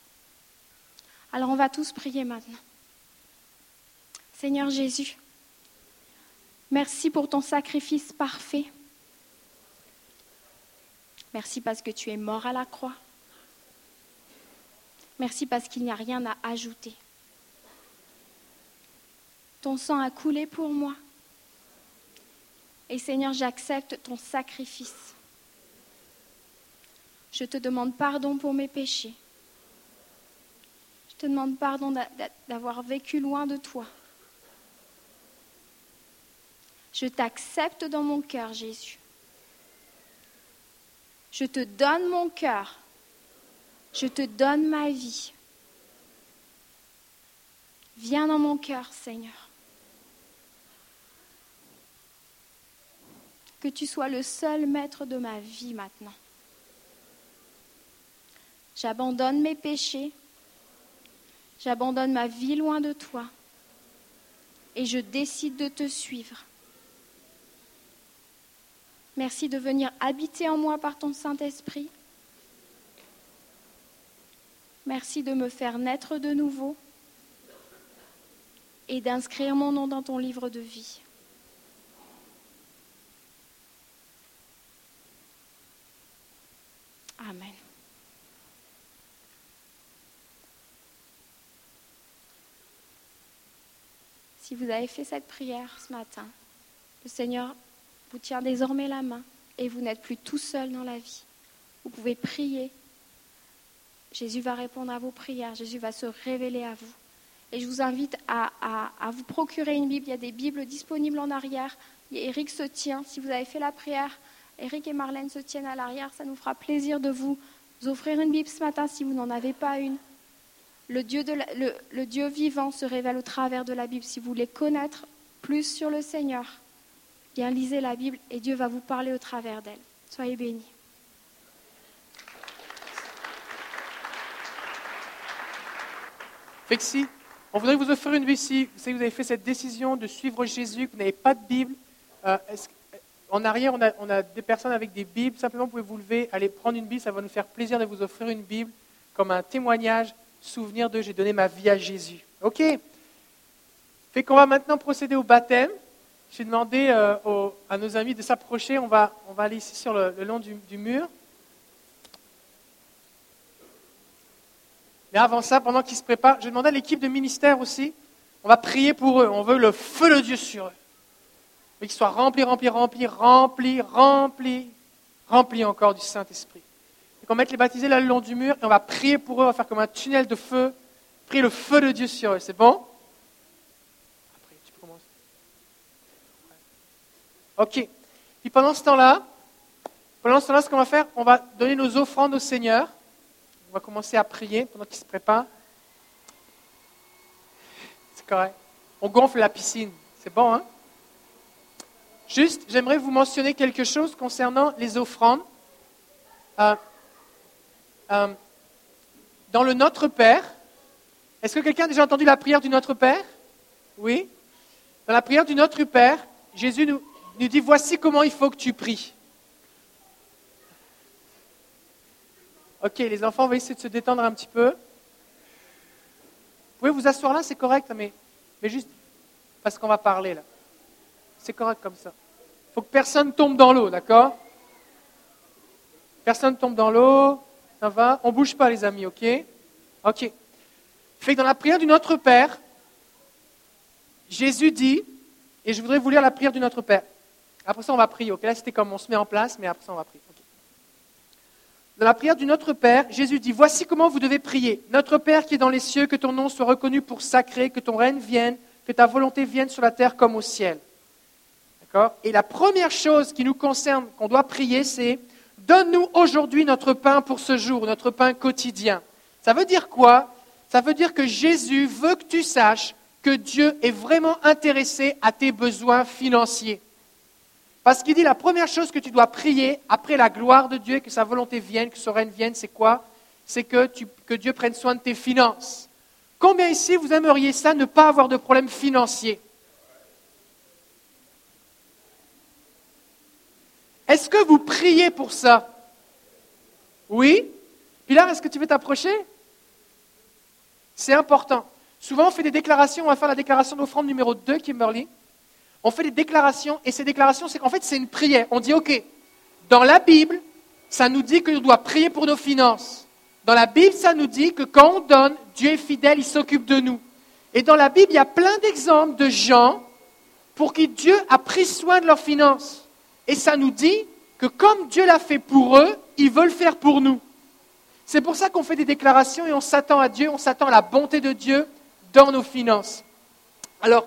Alors on va tous prier maintenant. Seigneur Jésus, merci pour ton sacrifice parfait. Merci parce que tu es mort à la croix. Merci parce qu'il n'y a rien à ajouter. Ton sang a coulé pour moi. Et Seigneur, j'accepte ton sacrifice. Je te demande pardon pour mes péchés. Je te demande pardon d'avoir vécu loin de toi. Je t'accepte dans mon cœur, Jésus. Je te donne mon cœur. Je te donne ma vie. Viens dans mon cœur, Seigneur. Que tu sois le seul maître de ma vie maintenant. J'abandonne mes péchés. J'abandonne ma vie loin de toi. Et je décide de te suivre. Merci de venir habiter en moi par ton Saint-Esprit. Merci de me faire naître de nouveau et d'inscrire mon nom dans ton livre de vie. Amen. Si vous avez fait cette prière ce matin, le Seigneur vous tient désormais la main et vous n'êtes plus tout seul dans la vie. Vous pouvez prier. Jésus va répondre à vos prières. Jésus va se révéler à vous. Et je vous invite à, vous procurer une Bible. Il y a des Bibles disponibles en arrière. Eric se tient. Si vous avez fait la prière, Eric et Marlène se tiennent à l'arrière. Ça nous fera plaisir de vous offrir une Bible ce matin si vous n'en avez pas une. Le Dieu, vivant se révèle au travers de la Bible. Si vous voulez connaître plus sur le Seigneur, bien lisez la Bible et Dieu va vous parler au travers d'elle. Soyez bénis. Fait on voudrait vous offrir une Bible, si vous avez fait cette décision de suivre Jésus, que vous n'avez pas de Bible, euh, en arrière, on a, des personnes avec des Bibles. Simplement, vous pouvez vous lever, aller prendre une Bible. Ça va nous faire plaisir de vous offrir une Bible comme un témoignage, souvenir de j'ai donné ma vie à Jésus. OK Fait qu'on va maintenant procéder au baptême. J'ai demandé euh, à nos amis de s'approcher. On va, aller ici sur le, long du, du, mur. Mais avant ça, pendant qu'ils se préparent, je demandais à l'équipe de ministère aussi. On va prier pour eux. On veut le feu de Dieu sur eux. Mais qu'ils soient remplis, remplis, remplis, remplis, remplis, remplis encore du Saint-Esprit. Et qu'on mette les baptisés là le long du mur et on va prier pour eux. On va faire comme un tunnel de feu. Prier le feu de Dieu sur eux. C'est bon? Ok. Puis pendant ce temps-là, pendant ce temps-là, ce qu'on va faire, on va donner nos offrandes au Seigneur. On va commencer à prier pendant qu'il se prépare. C'est correct. On gonfle la piscine. C'est bon, hein? Juste, j'aimerais vous mentionner quelque chose concernant les offrandes. Euh, euh, dans le Notre Père, est-ce que quelqu'un a déjà entendu la prière du Notre Père? Oui Dans la prière du Notre Père, Jésus nous, dit, voici comment il faut que tu pries. Ok, les enfants, on va essayer de se détendre un petit peu. Vous pouvez vous asseoir là, c'est correct, mais juste parce qu'on va parler là. C'est correct comme ça. Faut que personne tombe dans l'eau, d'accord Personne tombe dans l'eau, ça va On bouge pas, les amis, ok Ok. Fait que dans la prière du Notre Père, Jésus dit, et je voudrais vous lire la prière du Notre Père. Après ça, on va prier. Ok, là, c'était comme on se met en place, mais après ça, on va prier. Dans la prière du Notre Père, Jésus dit Voici comment vous devez prier. Notre Père qui est dans les cieux, que ton nom soit reconnu pour sacré, que ton règne vienne, que ta volonté vienne sur la terre comme au ciel. Et la première chose qui nous concerne, qu'on doit prier, c'est Donne-nous aujourd'hui notre pain pour ce jour, notre pain quotidien. Ça veut dire quoi? Ça veut dire que Jésus veut que tu saches que Dieu est vraiment intéressé à tes besoins financiers. Parce qu'il dit la première chose que tu dois prier après la gloire de Dieu, que sa volonté vienne, que son règne vienne, c'est quoi? C'est que, que Dieu prenne soin de tes finances. Combien ici vous aimeriez ça, ne pas avoir de problème financier Est-ce que vous priez pour ça? Oui? Pilar, est-ce que tu veux t'approcher? C'est important. Souvent, on fait des déclarations. On va faire la déclaration d'offrande numéro 2, Kimberly. On fait des déclarations, et ces déclarations, c'est qu'en fait, c'est une prière. On dit, OK, dans la Bible, ça nous dit que nous doit prier pour nos finances. Dans la Bible, ça nous dit que quand on donne, Dieu est fidèle, il s'occupe de nous. Et dans la Bible, il y a plein d'exemples de gens pour qui Dieu a pris soin de leurs finances. Et ça nous dit que comme Dieu l'a fait pour eux, il veut le faire pour nous. C'est pour ça qu'on fait des déclarations et on s'attend à Dieu, on s'attend à la bonté de Dieu dans nos finances. Alors,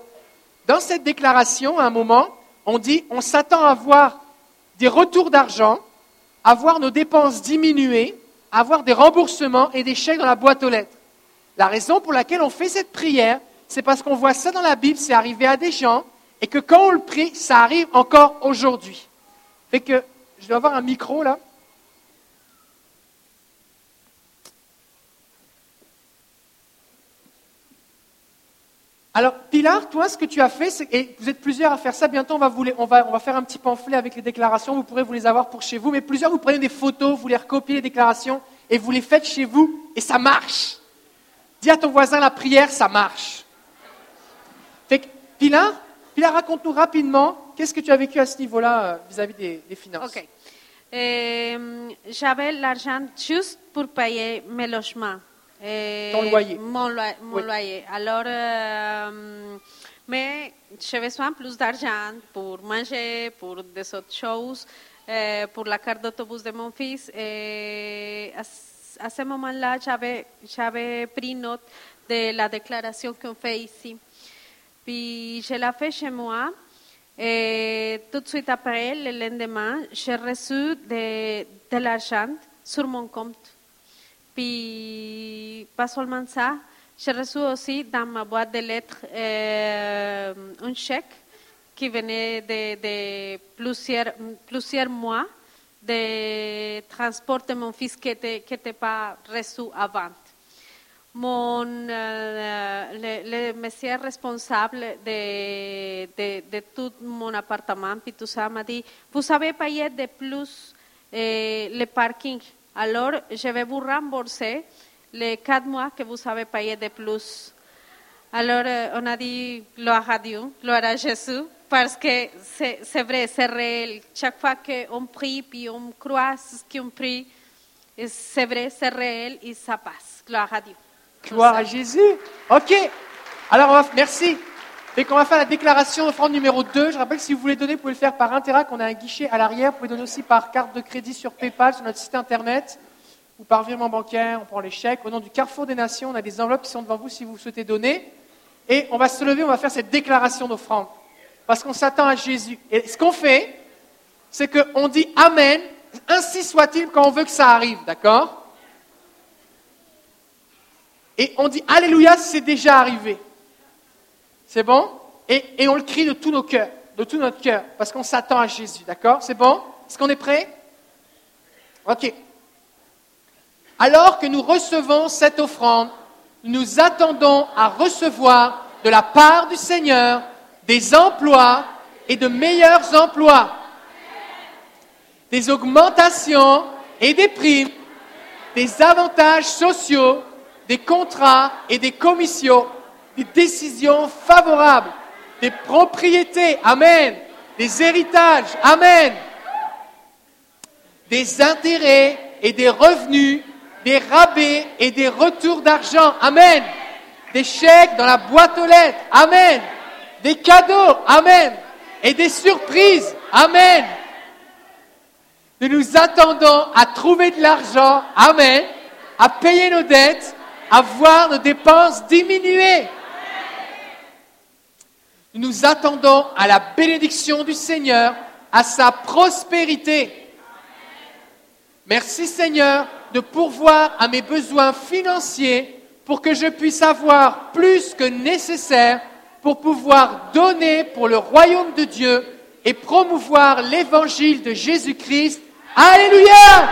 dans cette déclaration, à un moment, on dit on s'attend à avoir des retours d'argent, à voir nos dépenses diminuer, à avoir des remboursements et des chèques dans la boîte aux lettres. La raison pour laquelle on fait cette prière, c'est parce qu'on voit ça dans la Bible, c'est arrivé à des gens, et que quand on le prie, ça arrive encore aujourd'hui. Fait que, je dois avoir un micro là. Alors, Pilar, toi, ce que tu as fait, et vous êtes plusieurs à faire ça, bientôt on va, on, va, on va faire un petit pamphlet avec les déclarations, vous pourrez vous les avoir pour chez vous, mais plusieurs, vous prenez des photos, vous les recopiez les déclarations, et vous les faites chez vous, et ça marche. Dis à ton voisin, la prière, ça marche. Fait que, Pilar, Pilar raconte-nous rapidement, qu'est-ce que tu as vécu à ce niveau-là euh, vis-à-vis des, des, finances Ok. Euh, J'avais l'argent juste pour payer mes logements. Euh, Ton loyer. Mon, loyer. Mon oui. loyer. Alors, euh, mais j'ai besoin plus d'argent pour manger, pour des autres choses, euh, pour la carte d'autobus de mon fils. Et à, à ce moment-là, j'avais pris note de la déclaration qu'on fait ici. Puis je l'ai fait chez moi. Et tout de suite après, le lendemain, j'ai reçu de, l'argent sur mon compte. Puis, pas seulement ça, j'ai reçu aussi dans ma boîte de lettres euh, un chèque qui venait de, plusieurs, plusieurs, mois de transport de mon fils qui n'était pas reçu avant. Mon, euh, le, le, monsieur responsable de, de, de, tout mon ça, m'a dit, vous avez payé de plus euh, le parking. Alors, je vais vous rembourser les quatre que vous avez payé de plus. Alors, on a dit gloire à Dieu, gloire à Jésus, parce que c'est vrai, c'est réel. Chaque fois qu'on prie, puis on croit ce qu'on prie, c'est vrai, c'est réel et ça passe. Gloire à. Gloire à Jésus. OK. Alors, on va, merci. Et qu'on va faire la déclaration d'offrande numéro 2. Je rappelle si vous voulez donner, vous pouvez le faire par Interac. On a un guichet à l'arrière. Vous pouvez donner aussi par carte de crédit sur PayPal, sur notre site internet, ou par virement bancaire. On prend les chèques. Au nom du Carrefour des Nations, on a des enveloppes qui sont devant vous si vous souhaitez donner. Et on va se lever, on va faire cette déclaration d'offrande. Parce qu'on s'attend à Jésus. Et ce qu'on fait, c'est qu'on dit Amen, ainsi soit-il quand on veut que ça arrive. D'accord? Et on dit Alléluia, c'est déjà arrivé. C'est bon? Et, et, on le crie de tous nos cœurs, de tout notre cœur, parce qu'on s'attend à Jésus, d'accord? C'est bon? Est-ce qu'on est prêt? Ok. Alors que nous recevons cette offrande, nous attendons à recevoir de la part du Seigneur des emplois et de meilleurs emplois, des augmentations et des primes, des avantages sociaux, des contrats et des commissions, des décisions favorables, des propriétés, Amen, des héritages, Amen, des intérêts et des revenus, des rabais et des retours d'argent, Amen, des chèques dans la boîte aux lettres, Amen, des cadeaux, Amen, et des surprises, Amen. Nous nous attendons à trouver de l'argent, Amen, à payer nos dettes, à voir nos dépenses diminuer. Nous nous attendons à la bénédiction du Seigneur, à sa prospérité. Merci Seigneur de pourvoir à mes besoins financiers pour que je puisse avoir plus que nécessaire pour pouvoir donner pour le royaume de Dieu et promouvoir l'évangile de Jésus-Christ. Alléluia!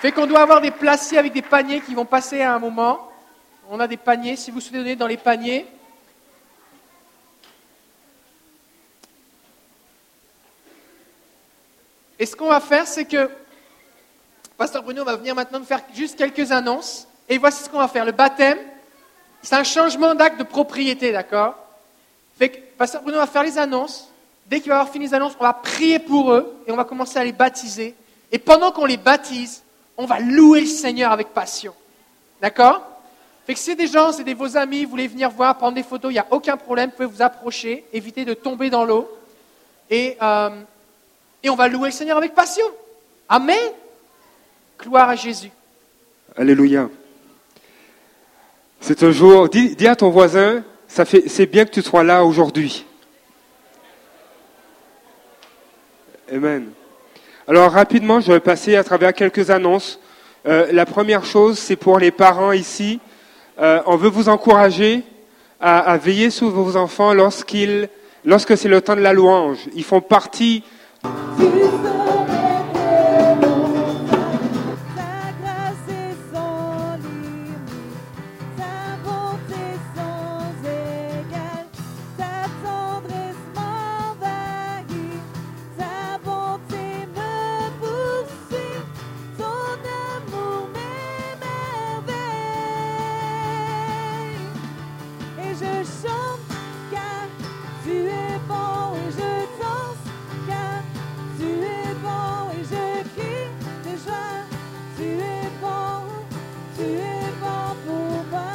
Fait qu'on doit avoir des placiers avec des paniers qui vont passer à un moment. On a des paniers, si vous souhaitez donner dans les paniers. Et ce qu'on va faire, c'est que Pasteur Bruno va venir maintenant nous faire juste quelques annonces. Et voici ce qu'on va faire. Le baptême, c'est un changement d'acte de propriété, d'accord? Fait que Pasteur Bruno va faire les annonces. Dès qu'il va avoir fini les annonces, on va prier pour eux et on va commencer à les baptiser. Et pendant qu'on les baptise, on va louer le Seigneur avec passion. D'accord? Fait que si des gens, c'est des vos amis, vous voulez venir voir, prendre des photos, il n'y a aucun problème, vous pouvez vous approcher, éviter de tomber dans l'eau. Et, euh, et on va louer le Seigneur avec passion. Amen. Gloire à Jésus. Alléluia. C'est un jour, dis, à ton voisin, c'est bien que tu sois là aujourd'hui. Amen. Alors rapidement, je vais passer à travers quelques annonces. Euh, la première chose, c'est pour les parents ici. Euh, on veut vous encourager à, veiller sur vos enfants lorsqu'ils, lorsque c'est le temps de la louange. Ils font partie.